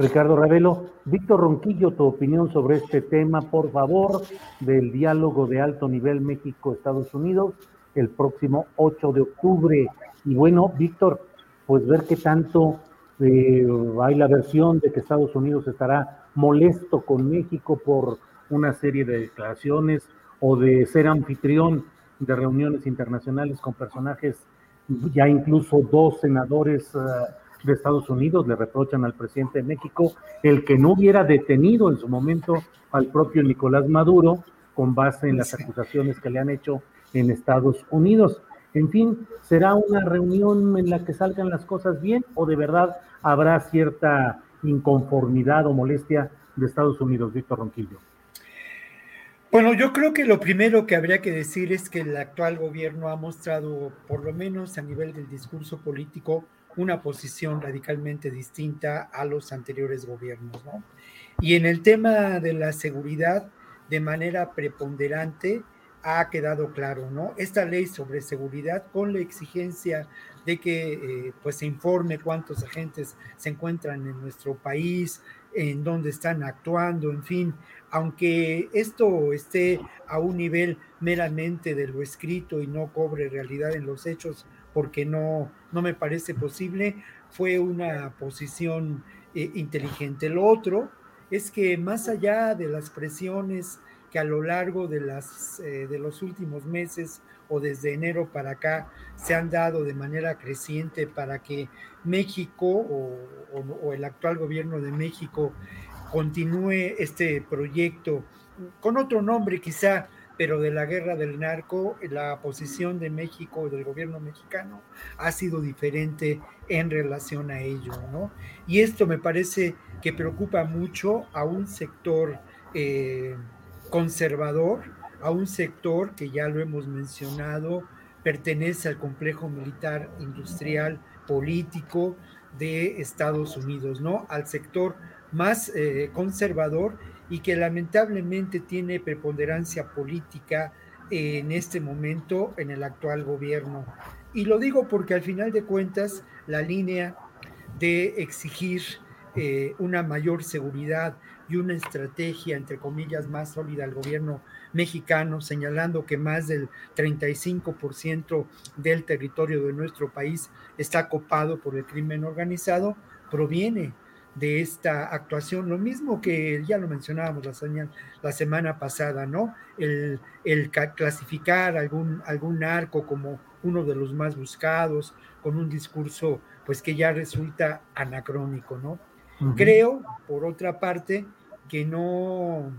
Ricardo Ravelo. Víctor Ronquillo, tu opinión sobre este tema, por favor, del diálogo de alto nivel México-Estados Unidos el próximo 8 de octubre. Y bueno, Víctor, pues ver qué tanto eh, hay la versión de que Estados Unidos estará molesto con México por una serie de declaraciones o de ser anfitrión de reuniones internacionales con personajes, ya incluso dos senadores. Uh, de Estados Unidos le reprochan al presidente de México el que no hubiera detenido en su momento al propio Nicolás Maduro con base en las acusaciones que le han hecho en Estados Unidos. En fin, ¿será una reunión en la que salgan las cosas bien o de verdad habrá cierta inconformidad o molestia de Estados Unidos, Víctor Ronquillo? Bueno, yo creo que lo primero que habría que decir es que el actual gobierno ha mostrado, por lo menos a nivel del discurso político, una posición radicalmente distinta a los anteriores gobiernos. ¿no? Y en el tema de la seguridad, de manera preponderante, ha quedado claro, ¿no? Esta ley sobre seguridad con la exigencia de que eh, pues se informe cuántos agentes se encuentran en nuestro país, en dónde están actuando, en fin, aunque esto esté a un nivel meramente de lo escrito y no cobre realidad en los hechos, porque no, no me parece posible, fue una posición eh, inteligente. Lo otro es que más allá de las presiones que a lo largo de, las, eh, de los últimos meses o desde enero para acá se han dado de manera creciente para que México o, o el actual gobierno de México continúe este proyecto con otro nombre quizá, pero de la guerra del narco, la posición de México, del gobierno mexicano, ha sido diferente en relación a ello, ¿no? Y esto me parece que preocupa mucho a un sector eh, conservador, a un sector que ya lo hemos mencionado, pertenece al complejo militar industrial político de Estados Unidos, ¿no? Al sector más eh, conservador y que lamentablemente tiene preponderancia política en este momento en el actual gobierno. Y lo digo porque al final de cuentas la línea de exigir eh, una mayor seguridad y una estrategia, entre comillas, más sólida al gobierno mexicano, señalando que más del 35% del territorio de nuestro país está copado por el crimen organizado, proviene de esta actuación, lo mismo que ya lo mencionábamos la, la semana pasada, ¿no? El, el clasificar algún, algún narco como uno de los más buscados, con un discurso pues que ya resulta anacrónico, ¿no? Creo, por otra parte, que no,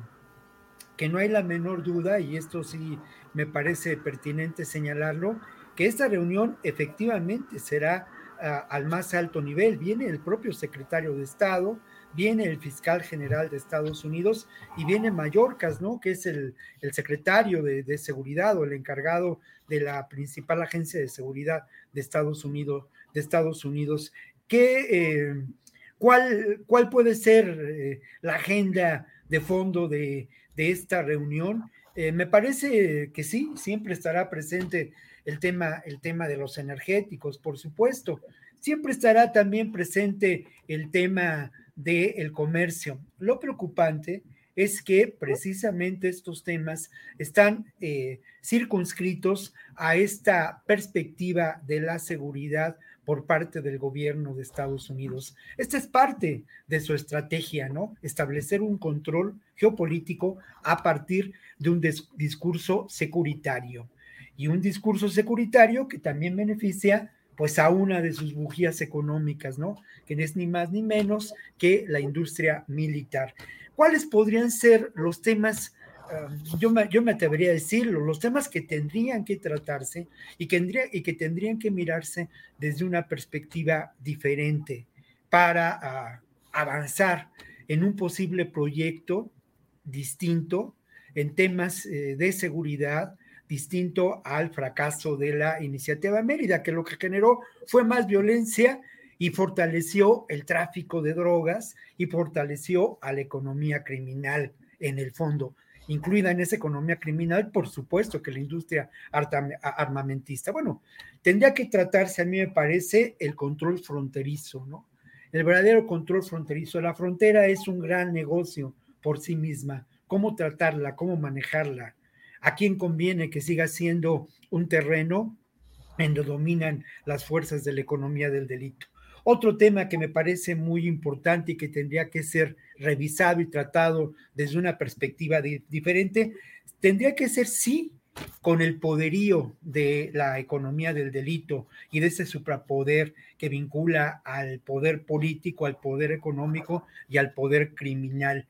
que no hay la menor duda, y esto sí me parece pertinente señalarlo, que esta reunión efectivamente será al más alto nivel. Viene el propio secretario de Estado, viene el fiscal general de Estados Unidos y viene Mallorcas, ¿no? Que es el, secretario de, seguridad o el encargado de la principal agencia de seguridad de Estados Unidos. De Estados Unidos. ¿Qué, eh, cuál, ¿Cuál puede ser eh, la agenda de fondo de, esta reunión? Eh, me parece que sí, siempre estará presente el tema, el tema de los energéticos, por supuesto. Siempre estará también presente el tema del comercio. Lo preocupante es que precisamente estos temas están eh, circunscritos a esta perspectiva de la seguridad por parte del gobierno de Estados Unidos. Esta es parte de su estrategia, ¿no? Establecer un control geopolítico a partir de un discurso securitario y un discurso securitario que también beneficia pues a una de sus bujías económicas, ¿no? Que no es ni más ni menos que la industria militar. ¿Cuáles podrían ser los temas, um, yo, me, yo me atrevería a decirlo, los temas que tendrían que tratarse y que, y que tendrían que mirarse desde una perspectiva diferente para ah, avanzar en un posible proyecto distinto en temas eh, de seguridad, distinto al fracaso de la iniciativa Mérida, que lo que generó fue más violencia y fortaleció el tráfico de drogas y fortaleció a la economía criminal en el fondo. Incluida en esa economía criminal, por supuesto que la industria armamentista. Bueno, tendría que tratarse, a mí me parece, el control fronterizo, ¿no? El verdadero control fronterizo. La frontera es un gran negocio por sí misma. ¿Cómo tratarla? ¿Cómo manejarla? ¿A quién conviene que siga siendo un terreno en donde dominan las fuerzas de la economía del delito? Otro tema que me parece muy importante y que tendría que ser revisado y tratado desde una perspectiva diferente, tendría que ser sí con el poderío de la economía del delito y de ese suprapoder que vincula al poder político, al poder económico y al poder criminal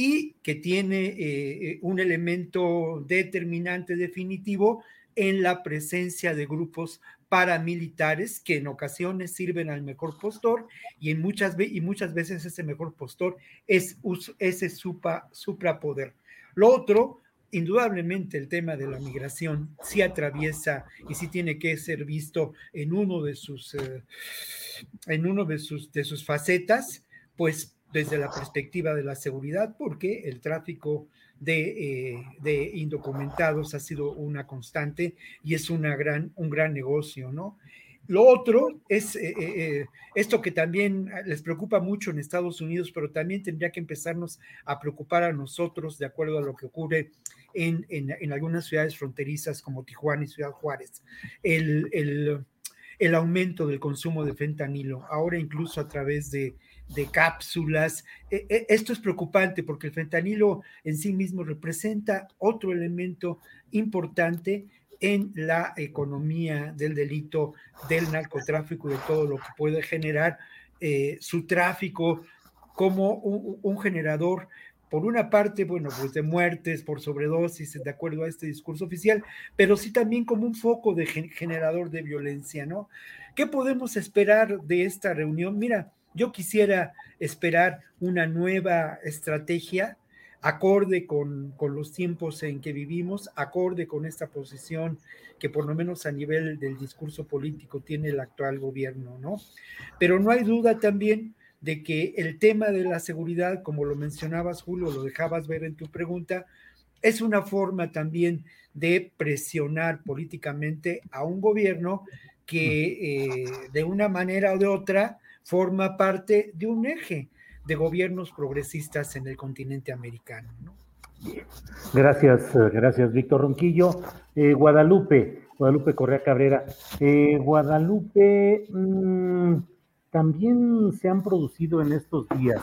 y que tiene eh, eh, un elemento determinante definitivo en la presencia de grupos paramilitares que en ocasiones sirven al mejor postor y, en muchas, y muchas veces ese mejor postor es ese supra, suprapoder. Lo otro, indudablemente el tema de la migración sí atraviesa y sí tiene que ser visto en uno de sus, eh, en uno de sus, de sus facetas, pues desde la perspectiva de la seguridad, porque el tráfico de, eh, indocumentados ha sido una constante y es una gran, un gran negocio, ¿no? Lo otro es eh, eh, esto que también les preocupa mucho en Estados Unidos, pero también tendría que empezarnos a preocupar a nosotros de acuerdo a lo que ocurre en, en, algunas ciudades fronterizas como Tijuana y Ciudad Juárez. El, el, el aumento del consumo de fentanilo, ahora incluso a través de de cápsulas. E, e, esto es preocupante porque el fentanilo en sí mismo representa otro elemento importante en la economía del delito, del narcotráfico y de todo lo que puede generar eh, su tráfico como un, generador por una parte, bueno, pues de muertes por sobredosis, de acuerdo a este discurso oficial, pero sí también como un foco de generador de violencia, ¿no? ¿Qué podemos esperar de esta reunión? Mira, yo quisiera esperar una nueva estrategia acorde con, los tiempos en que vivimos, acorde con esta posición que por lo menos a nivel del discurso político tiene el actual gobierno, ¿no? Pero no hay duda también de que el tema de la seguridad, como lo mencionabas, Julio, lo dejabas ver en tu pregunta, es una forma también de presionar políticamente a un gobierno que eh, de una manera o de otra forma parte de un eje de gobiernos progresistas en el continente americano. Gracias, eh, gracias, Víctor Ronquillo. Eh, Guadalupe, Guadalupe Correa Cabrera. Eh, Guadalupe, mm, también se han producido en estos días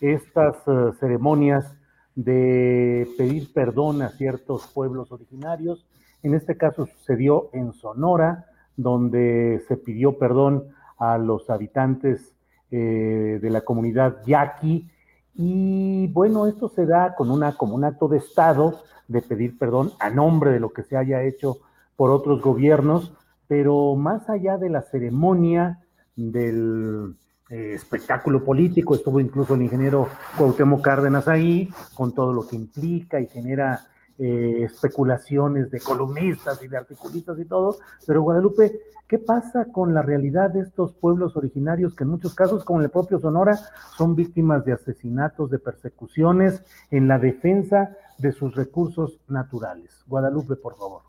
estas ceremonias de pedir perdón a ciertos pueblos originarios. En este caso sucedió en Sonora, donde se pidió perdón a los habitantes de la comunidad yaqui. Y bueno, esto se da con una, como un acto de Estado de pedir perdón a nombre de lo que se haya hecho por otros gobiernos, pero más allá de la ceremonia, del eh, espectáculo político, estuvo incluso el ingeniero Cuauhtémoc Cárdenas ahí, con todo lo que implica y genera eh, especulaciones de columnistas y de articulistas y todo, pero Guadalupe, ¿qué pasa con la realidad de estos pueblos originarios que en muchos casos, como el propio Sonora, son víctimas de asesinatos, de persecuciones en la defensa de sus recursos naturales? Guadalupe, por favor.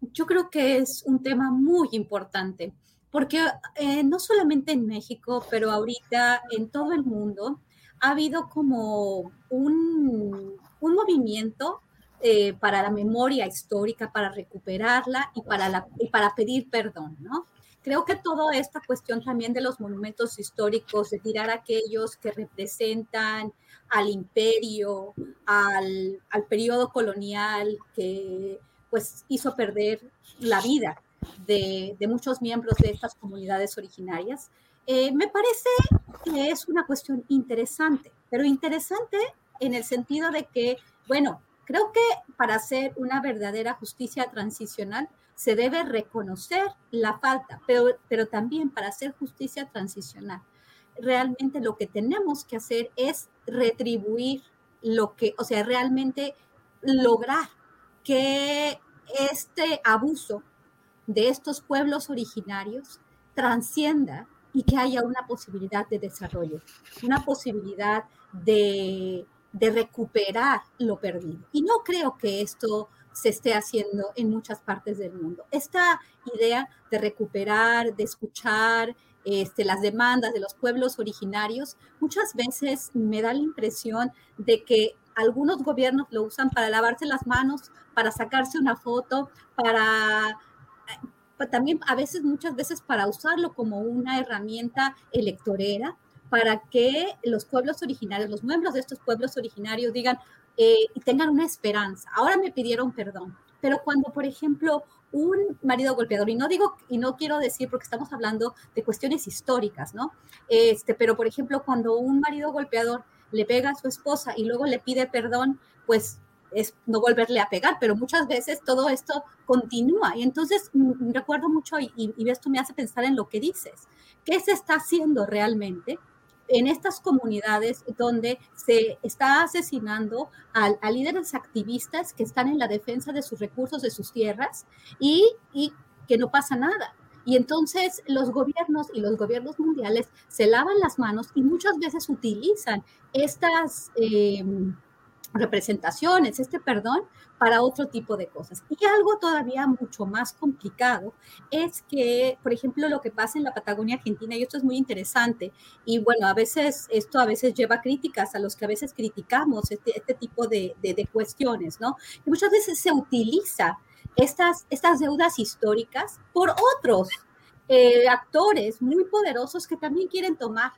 Yo creo que es un tema muy importante, porque eh, no solamente en México, pero ahorita en todo el mundo ha habido como un, un movimiento eh, para la memoria histórica, para recuperarla y para, para pedir perdón, ¿no? Creo que toda esta cuestión también de los monumentos históricos, de tirar aquellos que representan al imperio, al, al periodo colonial que pues hizo perder la vida de, de muchos miembros de estas comunidades originarias, eh, me parece que es una cuestión interesante, pero interesante en el sentido de que, bueno, Creo que para hacer una verdadera justicia transicional se debe reconocer la falta, pero, pero también para hacer justicia transicional, realmente lo que tenemos que hacer es retribuir lo que, o sea, realmente lograr que este abuso de estos pueblos originarios transcienda y que haya una posibilidad de desarrollo, una posibilidad de de recuperar lo perdido. Y no creo que esto se esté haciendo en muchas partes del mundo. Esta idea de recuperar, de escuchar este, las demandas de los pueblos originarios, muchas veces me da la impresión de que algunos gobiernos lo usan para lavarse las manos, para sacarse una foto, para eh, también a veces, muchas veces para usarlo como una herramienta electorera para que los pueblos originarios, los miembros de estos pueblos originarios digan eh, y tengan una esperanza. Ahora me pidieron perdón, pero cuando, por ejemplo, un marido golpeador, y no digo, y no quiero decir porque estamos hablando de cuestiones históricas, ¿no? Este, pero, por ejemplo, cuando un marido golpeador le pega a su esposa y luego le pide perdón, pues es no volverle a pegar, pero muchas veces todo esto continúa. Y entonces recuerdo mucho, y, y, esto me hace pensar en lo que dices, ¿qué se está haciendo realmente en estas comunidades donde se está asesinando a, líderes activistas que están en la defensa de sus recursos, de sus tierras, y, que no pasa nada. Y entonces los gobiernos y los gobiernos mundiales se lavan las manos y muchas veces utilizan estas... Eh, representaciones, este perdón, para otro tipo de cosas. Y algo todavía mucho más complicado es que, por ejemplo, lo que pasa en la Patagonia Argentina, y esto es muy interesante, y bueno, a veces esto a veces lleva críticas a los que a veces criticamos este, este tipo de, de, cuestiones, ¿no? Y muchas veces se utiliza estas, estas deudas históricas por otros eh, actores muy poderosos que también quieren tomar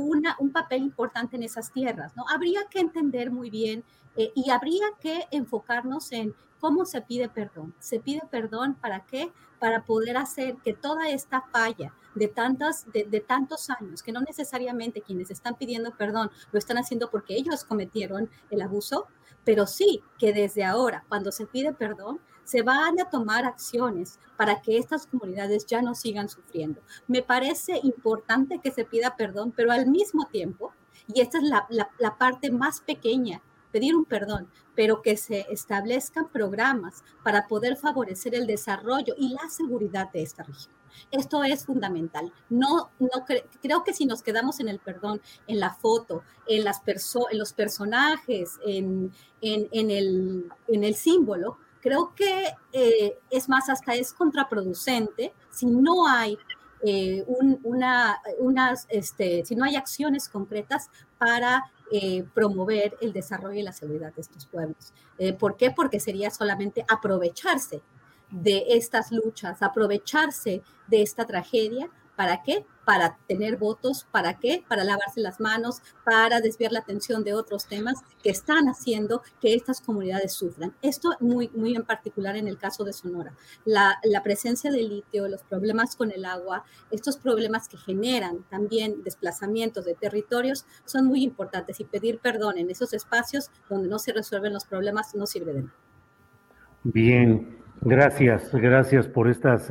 un papel importante en esas tierras, ¿no? Habría que entender muy bien eh, y habría que enfocarnos en cómo se pide perdón. Se pide perdón para qué? Para poder hacer que toda esta falla de, tantas, de, de tantos años, que no necesariamente quienes están pidiendo perdón lo están haciendo porque ellos cometieron el abuso, pero sí que desde ahora, cuando se pide perdón, se van a tomar acciones para que estas comunidades ya no sigan sufriendo. Me parece importante que se pida perdón, pero al mismo tiempo, y esta es la, parte más pequeña, pedir un perdón, pero que se establezcan programas para poder favorecer el desarrollo y la seguridad de esta región. Esto es fundamental. No, no creo que si nos quedamos en el perdón, en la foto, en, las en los personajes, en, en, el, en el símbolo, creo que eh, es más, hasta es contraproducente si no hay eh, una, unas, este, si no hay acciones concretas para eh, promover el desarrollo y la seguridad de estos pueblos. ¿Por qué? Porque sería solamente aprovecharse de estas luchas, aprovecharse de esta tragedia ¿Para qué? Para tener votos, ¿para qué? Para lavarse las manos, para desviar la atención de otros temas que están haciendo que estas comunidades sufran. Esto muy, muy en particular en el caso de Sonora. La, la presencia de litio, los problemas con el agua, estos problemas que generan también desplazamientos de territorios son muy importantes y pedir perdón en esos espacios donde no se resuelven los problemas no sirve de nada. Bien, gracias, gracias por estas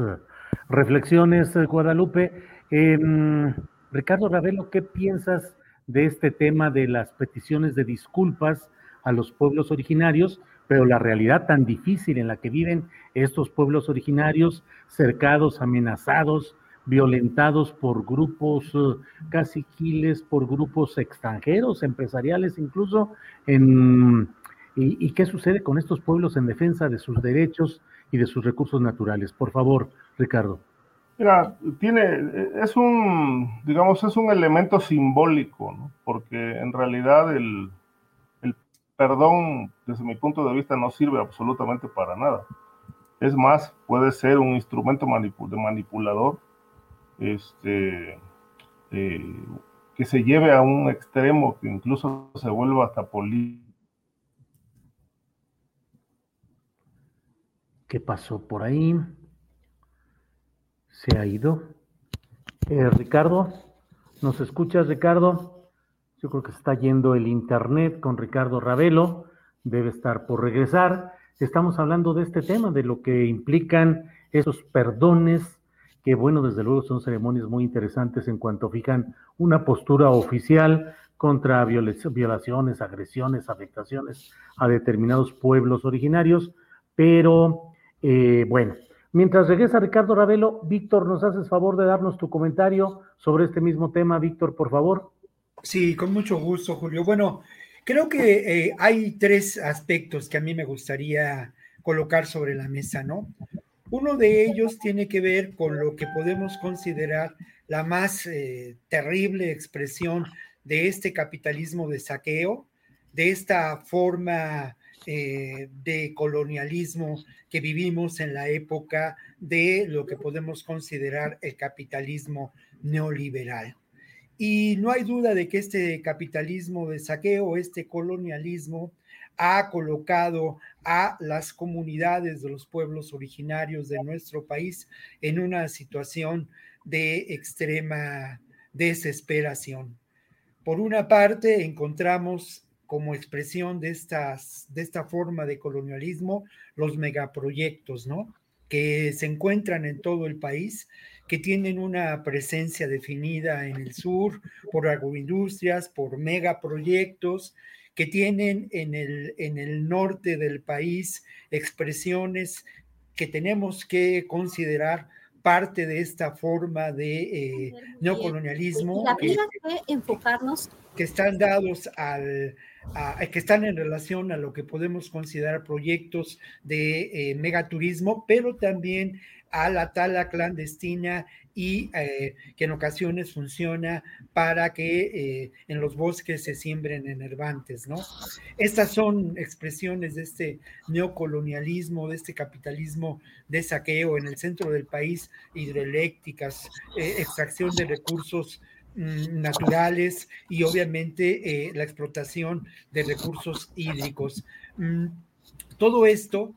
reflexiones, eh, Guadalupe. Em, Ricardo Ravelo, ¿qué piensas de este tema de las peticiones de disculpas a los pueblos originarios, pero la realidad tan difícil en la que viven estos pueblos originarios, cercados, amenazados, violentados por grupos uh, casi quiles, por grupos extranjeros, empresariales incluso, en, y, qué sucede con estos pueblos en defensa de sus derechos y de sus recursos naturales? Por favor, Ricardo. Mira, tiene, es un, digamos, es un elemento simbólico, ¿no? porque en realidad el, el perdón, desde mi punto de vista, no sirve absolutamente para nada. Es más, puede ser un instrumento de manipulador este, eh, que se lleve a un extremo que incluso se vuelva hasta político. ¿Qué pasó por ahí? se ha ido. Eh, Ricardo, ¿nos escuchas, Ricardo? Yo creo que se está yendo el internet con Ricardo Ravelo, debe estar por regresar. Estamos hablando de este tema, de lo que implican esos perdones, que bueno, desde luego son ceremonias muy interesantes en cuanto fijan una postura oficial contra violaciones, agresiones, afectaciones a determinados pueblos originarios, pero eh, bueno, Mientras regresa Ricardo Ravelo, Víctor, ¿nos haces favor de darnos tu comentario sobre este mismo tema? Víctor, por favor. Sí, con mucho gusto, Julio. Bueno, creo que eh, hay tres aspectos que a mí me gustaría colocar sobre la mesa, ¿no? Uno de ellos tiene que ver con lo que podemos considerar la más eh, terrible expresión de este capitalismo de saqueo, de esta forma eh, de colonialismo que vivimos en la época de lo que podemos considerar el capitalismo neoliberal. Y no hay duda de que este capitalismo de saqueo, este colonialismo, ha colocado a las comunidades de los pueblos originarios de nuestro país en una situación de extrema desesperación. Por una parte, encontramos como expresión de, estas, de esta forma de colonialismo los megaproyectos, ¿no? Que se encuentran en todo el país, que tienen una presencia definida en el sur por agroindustrias, por megaproyectos, que tienen en el, en el norte del país expresiones que tenemos que considerar parte de esta forma de eh, neocolonialismo. que, enfocarnos. Que están dados al, que están en relación a lo que podemos considerar proyectos de eh, megaturismo, pero también a la tala clandestina y eh, que en ocasiones funciona para que eh, en los bosques se siembren enervantes, ¿no? Estas son expresiones de este neocolonialismo, de este capitalismo de saqueo en el centro del país, hidroeléctricas, extracción de recursos Mm, naturales y obviamente eh, la explotación de recursos hídricos. Mm, todo esto,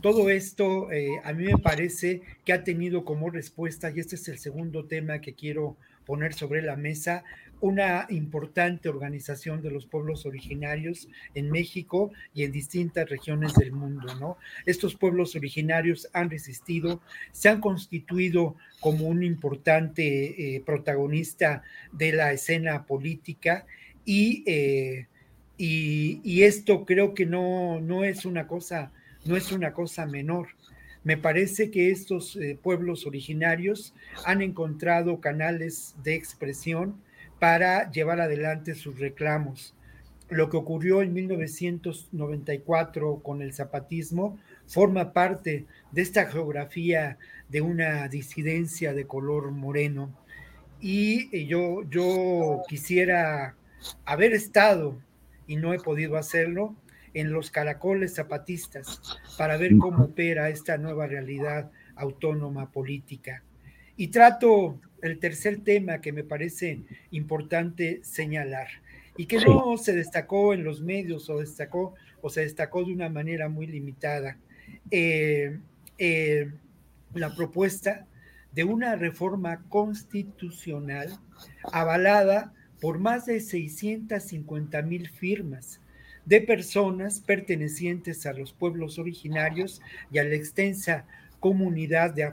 todo esto eh, a mí me parece que ha tenido como respuesta, y este es el segundo tema que quiero poner sobre la mesa, una importante organización de los pueblos originarios en México y en distintas regiones del mundo, ¿no? Estos pueblos originarios han resistido, se han constituido como un importante eh, protagonista de la escena política eh, y, y, esto creo que no, no es una cosa, no es una cosa menor. Me parece que estos eh, pueblos originarios han encontrado canales de expresión para llevar adelante sus reclamos. lo que ocurrió en 1994 con el zapatismo forma parte de esta geografía de una disidencia de color moreno. Y yo, yo quisiera haber estado, y no he podido hacerlo, en los caracoles zapatistas para ver cómo opera esta nueva realidad autónoma política. Y trato el tercer tema que me parece importante señalar y que no se destacó en los medios o destacó o se destacó de una manera muy limitada. Eh, eh, la propuesta de una reforma constitucional avalada por más de 650 mil firmas de personas pertenecientes a los pueblos originarios y a la extensa comunidad de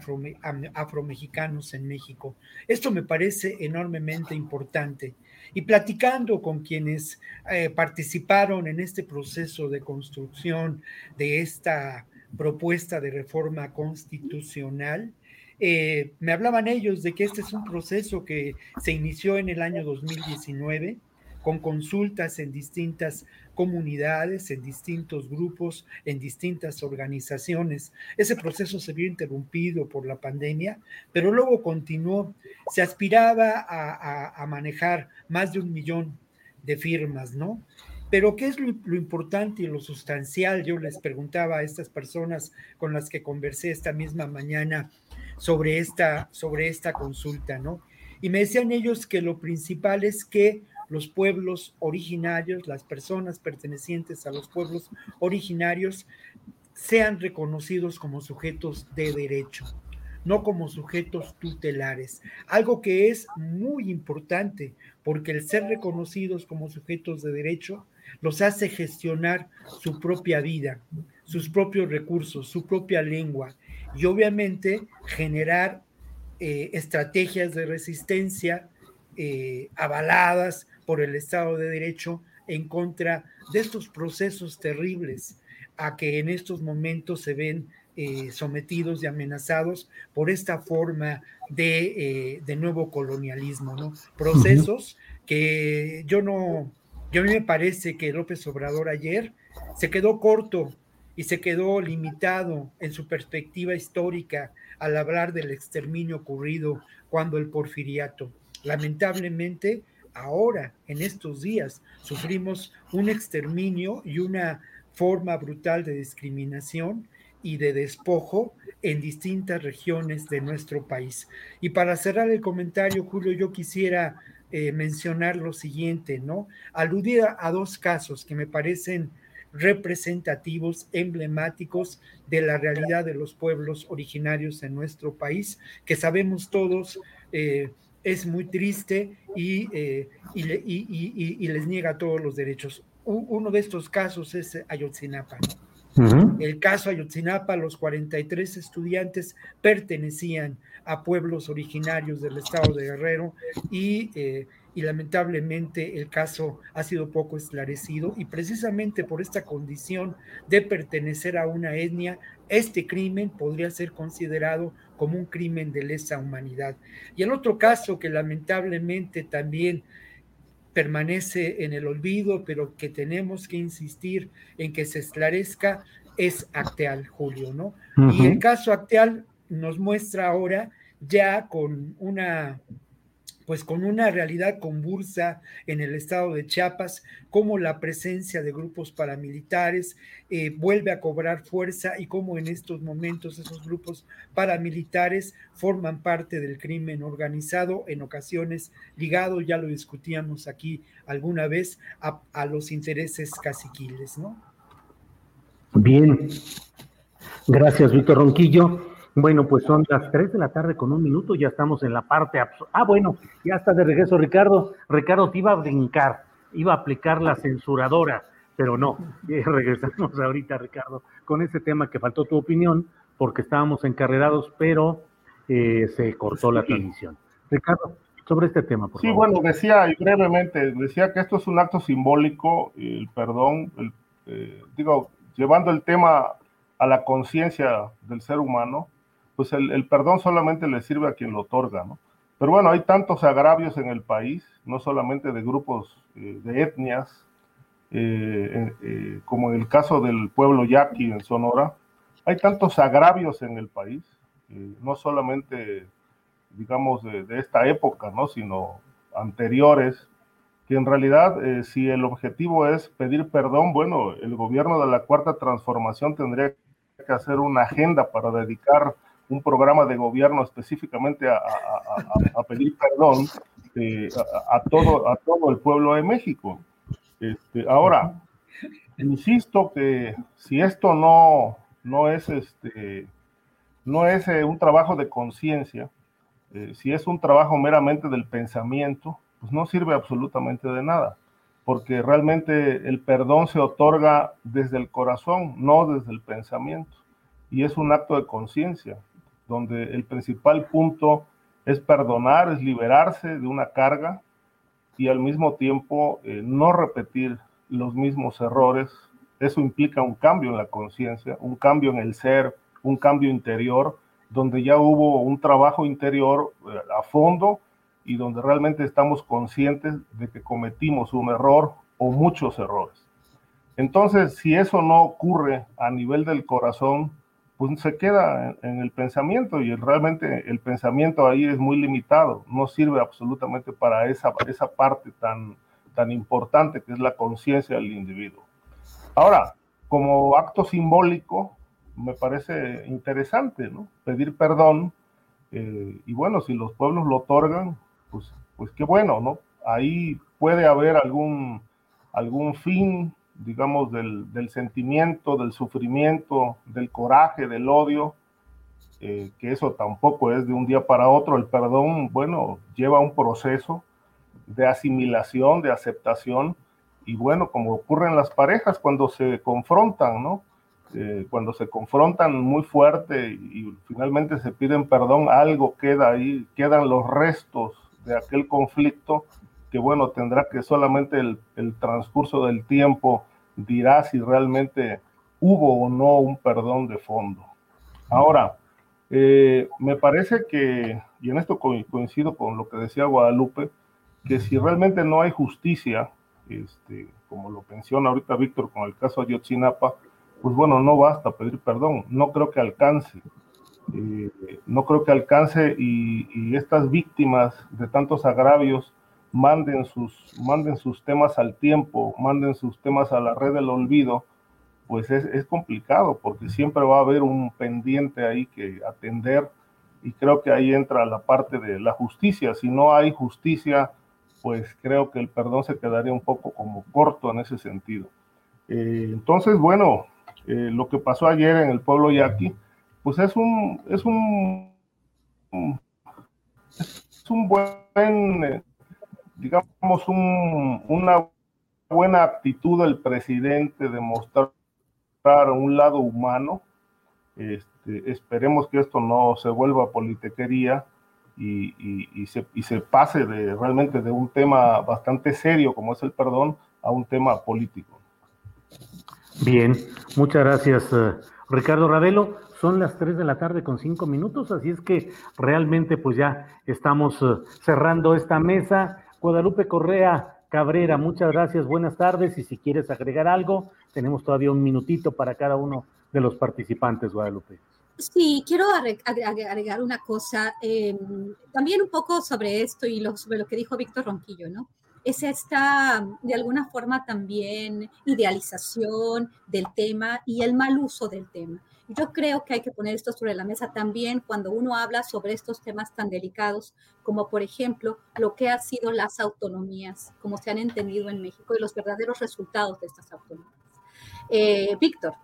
afromexicanos en México. Esto me parece enormemente importante. Y platicando con quienes eh, participaron en este proceso de construcción de esta propuesta de reforma constitucional, eh, me hablaban ellos de que este es un proceso que se inició en el año 2019 con consultas en distintas comunidades, en distintos grupos, en distintas organizaciones. Ese proceso se vio interrumpido por la pandemia, pero luego continuó. Se aspiraba a, manejar más de un millón de firmas, ¿no? Pero ¿qué es lo, importante y lo sustancial? Yo les preguntaba a estas personas con las que conversé esta misma mañana sobre esta, sobre esta consulta, ¿no? Y me decían ellos que lo principal es que los pueblos originarios, las personas pertenecientes a los pueblos originarios, sean reconocidos como sujetos de derecho, no como sujetos tutelares. Algo que es muy importante, porque el ser reconocidos como sujetos de derecho los hace gestionar su propia vida, sus propios recursos, su propia lengua y obviamente generar eh, estrategias de resistencia eh, avaladas por el Estado de Derecho en contra de estos procesos terribles a que en estos momentos se ven eh, sometidos y amenazados por esta forma de, eh, de nuevo colonialismo, ¿no? Procesos que yo no, yo a mí me parece que López Obrador ayer se quedó corto y se quedó limitado en su perspectiva histórica al hablar del exterminio ocurrido cuando el porfiriato. Lamentablemente, ahora, en estos días, sufrimos un exterminio y una forma brutal de discriminación y de despojo en distintas regiones de nuestro país. Y para cerrar el comentario, Julio, yo quisiera eh, mencionar lo siguiente, ¿no? Aludir a, dos casos que me parecen representativos, emblemáticos de la realidad de los pueblos originarios en nuestro país, que sabemos todos eh, es muy triste eh, y, les niega todos los derechos. Uno de estos casos es Ayotzinapa. El caso Ayotzinapa, los 43 estudiantes pertenecían a pueblos originarios del estado de Guerrero y eh, y lamentablemente el caso ha sido poco esclarecido y precisamente por esta condición de pertenecer a una etnia, este crimen podría ser considerado como un crimen de lesa humanidad. Y el otro caso que lamentablemente también permanece en el olvido, pero que tenemos que insistir en que se esclarezca, es Acteal, Julio, ¿no? Y el caso Acteal nos muestra ahora ya con una pues con una realidad convulsa en el estado de Chiapas, cómo la presencia de grupos paramilitares eh, vuelve a cobrar fuerza y cómo en estos momentos esos grupos paramilitares forman parte del crimen organizado, en ocasiones ligado, ya lo discutíamos aquí alguna vez, a, a los intereses caciquiles, ¿no? Bien. Gracias, Víctor Ronquillo. Bueno, pues son las 3 de la tarde con un minuto, ya estamos en la parte... Ah, bueno, ya está de regreso Ricardo. Ricardo, te iba a brincar, iba a aplicar la censuradora, pero no, [laughs] regresamos ahorita, Ricardo, con ese tema que faltó tu opinión, porque estábamos encarrerados, pero eh, se cortó la transmisión. Ricardo, sobre este tema, por sí, bueno, decía y brevemente, decía que esto es un acto simbólico, el perdón, el, eh, digo, llevando el tema a la conciencia del ser humano, pues el, perdón solamente le sirve a quien lo otorga, ¿no? Pero bueno, hay tantos agravios en el país, no solamente de grupos, eh, de etnias, eh, eh, como en el caso del pueblo yaqui en Sonora, hay tantos agravios en el país, no solamente, digamos, de, de, esta época, ¿no? sino anteriores, que en realidad, si el objetivo es pedir perdón, bueno, el gobierno de la Cuarta Transformación tendría que hacer una agenda para dedicar un programa de gobierno específicamente a, pedir perdón eh, a, todo, a todo el pueblo de México. Este, ahora, insisto que si esto no, no es, este, no es eh, un trabajo de conciencia, eh, si es un trabajo meramente del pensamiento, pues no sirve absolutamente de nada, porque realmente el perdón se otorga desde el corazón, no desde el pensamiento, y es un acto de conciencia donde el principal punto es perdonar, es liberarse de una carga y al mismo tiempo eh, no repetir los mismos errores. Eso implica un cambio en la conciencia, un cambio en el ser, un cambio interior, donde ya hubo un trabajo interior eh, a fondo y donde realmente estamos conscientes de que cometimos un error o muchos errores. Entonces, si eso no ocurre a nivel del corazón, pues se queda en, el pensamiento y realmente el pensamiento ahí es muy limitado, no sirve absolutamente para esa, esa parte tan, tan importante que es la conciencia del individuo. Ahora, como acto simbólico, me parece interesante, ¿no? Pedir perdón, eh, y bueno, si los pueblos lo otorgan, pues, pues qué bueno, ¿no? Ahí puede haber algún, algún fin digamos, del, sentimiento, del sufrimiento, del coraje, del odio, eh, que eso tampoco es de un día para otro. El perdón, bueno, lleva un proceso de asimilación, de aceptación, y bueno, como ocurre en las parejas cuando se confrontan, ¿no? Eh, cuando se confrontan muy fuerte y, finalmente se piden perdón, algo queda ahí, quedan los restos de aquel conflicto que bueno, tendrá que solamente el, el transcurso del tiempo dirá si realmente hubo o no un perdón de fondo. Ahora, eh, me parece que, y en esto coincido con lo que decía Guadalupe, que si realmente no hay justicia, este, como lo menciona ahorita Víctor con el caso de Ayotzinapa, pues bueno, no basta pedir perdón, no creo que alcance. Eh, no creo que alcance y, estas víctimas de tantos agravios manden sus, manden sus temas al tiempo, manden sus temas a la red del olvido, pues es, es complicado porque siempre va a haber un pendiente ahí que atender y creo que ahí entra la parte de la justicia. Si no hay justicia, pues creo que el perdón se quedaría un poco como corto en ese sentido. Eh, entonces, bueno, eh, lo que pasó ayer en el pueblo yaqui, pues es un, es un, es un buen digamos, una buena actitud del presidente de mostrar un lado humano. Este, esperemos que esto no se vuelva politequería y, y, se, y, se, pase de, realmente de un tema bastante serio como es el perdón a un tema político. Bien, muchas gracias, eh, Ricardo Ravelo. Son las 3 de la tarde con 5 minutos, así es que realmente pues ya estamos eh, cerrando esta mesa. Guadalupe Correa Cabrera, muchas gracias, buenas tardes y si quieres agregar algo, tenemos todavía un minutito para cada uno de los participantes, Guadalupe. Sí, quiero agregar una cosa, em, también un poco sobre esto y sobre lo que dijo Víctor Ronquillo, ¿no? Es esta, de alguna forma, también idealización del tema y el mal uso del tema. Yo creo que hay que poner esto sobre la mesa también cuando uno habla sobre estos temas tan delicados, como por ejemplo lo que han sido las autonomías, como se han entendido en México, y los verdaderos resultados de estas autonomías. Eh, Víctor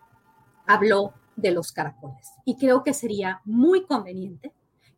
habló de los caracoles y creo que sería muy conveniente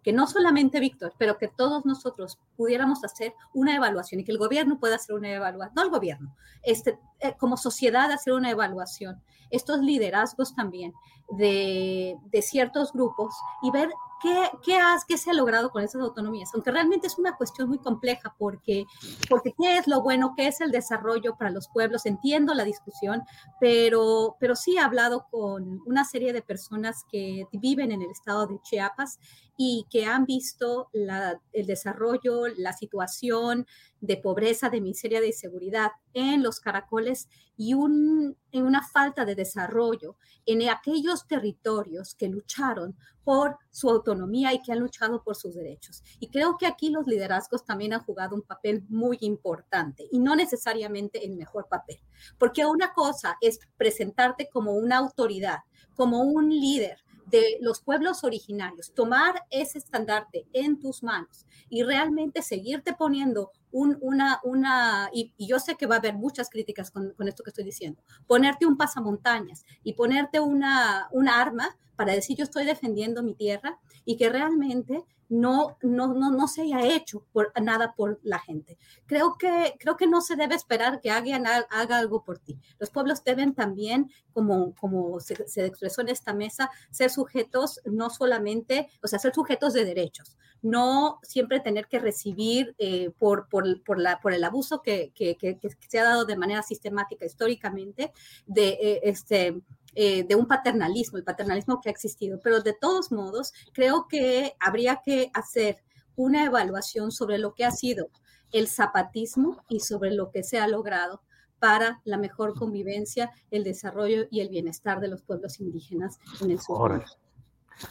que no solamente Víctor, pero que todos nosotros pudiéramos hacer una evaluación y que el gobierno pueda hacer una evaluación, no el gobierno, este, eh, como sociedad hacer una evaluación, estos liderazgos también de, de ciertos grupos y ver ¿Qué, qué, has, ¿Qué se ha logrado con esas autonomías? Aunque realmente es una cuestión muy compleja porque, porque ¿qué es lo bueno? ¿Qué es el desarrollo para los pueblos? Entiendo la discusión, pero, pero sí he hablado con una serie de personas que viven en el estado de Chiapas y que han visto el desarrollo, la situación de pobreza, de miseria, de inseguridad en los caracoles y en una falta de desarrollo en aquellos territorios que lucharon por su autonomía y que han luchado por sus derechos. Y creo que aquí los liderazgos también han jugado un papel muy importante y no necesariamente el mejor papel, porque una cosa es presentarte como una autoridad, como un líder, de los pueblos originarios, tomar ese estandarte en tus manos y realmente seguirte poniendo un, una, una y, yo sé que va a haber muchas críticas con, con, esto que estoy diciendo, ponerte un pasamontañas y ponerte una, una arma para decir yo estoy defendiendo mi tierra y que realmente no, no, no, no se haya hecho por, nada por la gente. Creo que, creo que no se debe esperar que alguien haga algo por ti. Los pueblos deben también, como, como se, expresó en esta mesa, ser sujetos no solamente, o sea, ser sujetos de derechos, no siempre tener que recibir eh, por, por, por, la, por el abuso que, que, que, se ha dado de manera sistemática históricamente de eh, este eh, de un paternalismo, el paternalismo que ha existido. Pero de todos modos, creo que habría que hacer una evaluación sobre lo que ha sido el zapatismo y sobre lo que se ha logrado para la mejor convivencia, el desarrollo y el bienestar de los pueblos indígenas en el sur.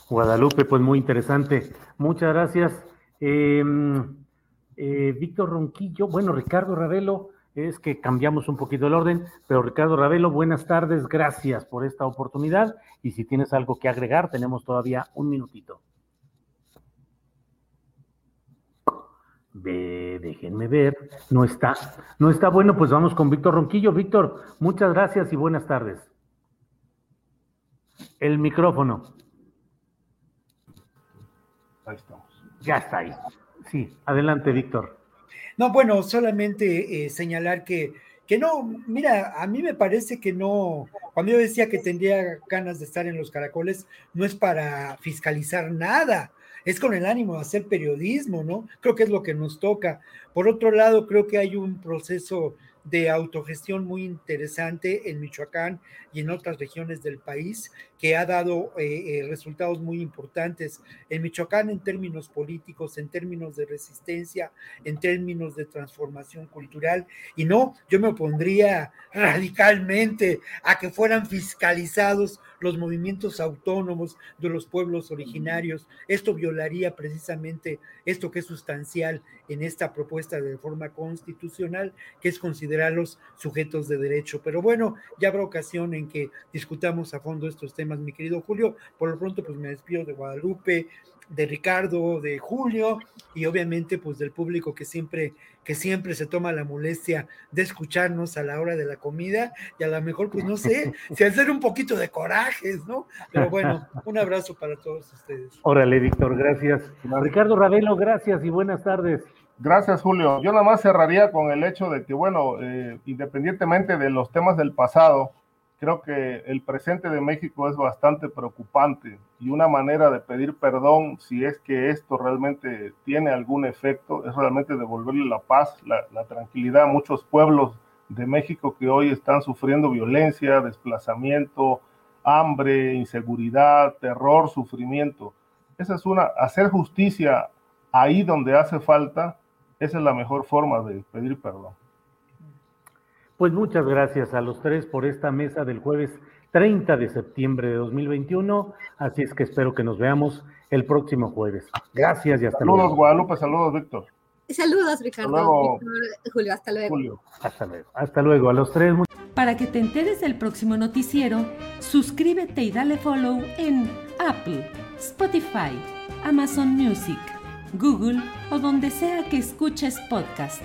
Guadalupe, pues muy interesante. Muchas gracias. Em, eh, Víctor Ronquillo, bueno, Ricardo Ravelo, es que cambiamos un poquito el orden, pero Ricardo Ravelo, buenas tardes, gracias por esta oportunidad y si tienes algo que agregar, tenemos todavía un minutito. Déjenme ver, no está, no está bueno, pues vamos con Víctor Ronquillo. Víctor, muchas gracias y buenas tardes. El micrófono. Ahí estamos. Ya está ahí. Sí, adelante, Víctor. No, bueno, solamente eh, señalar que, que no, mira, a mí me parece que no, cuando yo decía que tendría ganas de estar en los caracoles, no es para fiscalizar nada, es con el ánimo de hacer periodismo, ¿no? Creo que es lo que nos toca. Por otro lado, creo que hay un proceso de autogestión muy interesante en Michoacán y en otras regiones del país que ha dado eh, eh, resultados muy importantes en Michoacán en términos políticos, en términos de resistencia, en términos de transformación cultural. Y no, yo me opondría [laughs] radicalmente a que fueran fiscalizados los movimientos autónomos de los pueblos originarios. Esto violaría precisamente esto que es sustancial en esta propuesta de reforma constitucional, que es considerarlos sujetos de derecho. Pero bueno, ya habrá ocasión en que discutamos a fondo estos temas, mi querido Julio. Por lo pronto, pues me despido de Guadalupe, de Ricardo, de Julio y obviamente pues del público que siempre que siempre se toma la molestia de escucharnos a la hora de la comida y a lo mejor pues no sé, [laughs] si hacer un poquito de corajes, ¿no? Pero bueno, un abrazo para todos ustedes. Órale, Víctor, gracias. Ricardo Ravelo, gracias y buenas tardes. Gracias, Julio. Yo nada más cerraría con el hecho de que, bueno, eh, independientemente de los temas del pasado, creo que el presente de México es bastante preocupante y una manera de pedir perdón, si es que esto realmente tiene algún efecto, es realmente devolverle la paz, la, tranquilidad a muchos pueblos de México que hoy están sufriendo violencia, desplazamiento, hambre, inseguridad, terror, sufrimiento. Esa es una, hacer justicia ahí donde hace falta, esa es la mejor forma de pedir perdón. Pues muchas gracias a los tres por esta mesa del jueves 30 de septiembre de 2021. Así es que espero que nos veamos el próximo jueves. Gracias y hasta luego. Saludos, Guadalupe. Saludos, Víctor. Saludos, Ricardo. Julio, hasta luego. Hasta luego. Hasta luego. A los tres. Para que te enteres del próximo noticiero, suscríbete y dale follow en Apple, Spotify, Amazon Music, Google o donde sea que escuches podcast.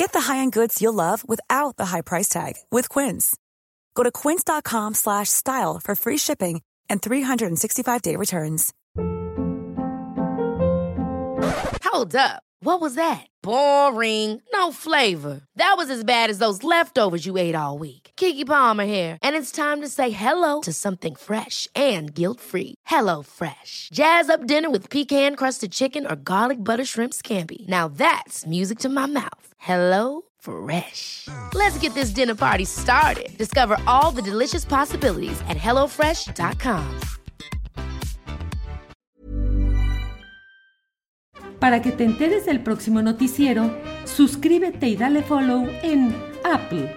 Get the high-end goods you'll love without the high price tag with Quince. Go to quince.com slash style for free shipping and 365-day returns. Hold up. What was that? Boring. No flavor. That was as bad as those leftovers you ate all week. Kiki Palmer here, and it's time to say hello to something fresh and guilt-free. Hello Fresh. Jazz up dinner with pecan-crusted chicken or garlic butter shrimp scampi. Now that's music to my mouth. Hello Fresh. Let's get this dinner party started. Discover all the delicious possibilities at hellofresh.com. Para que te enteres del próximo noticiero, suscríbete y dale follow en Apple,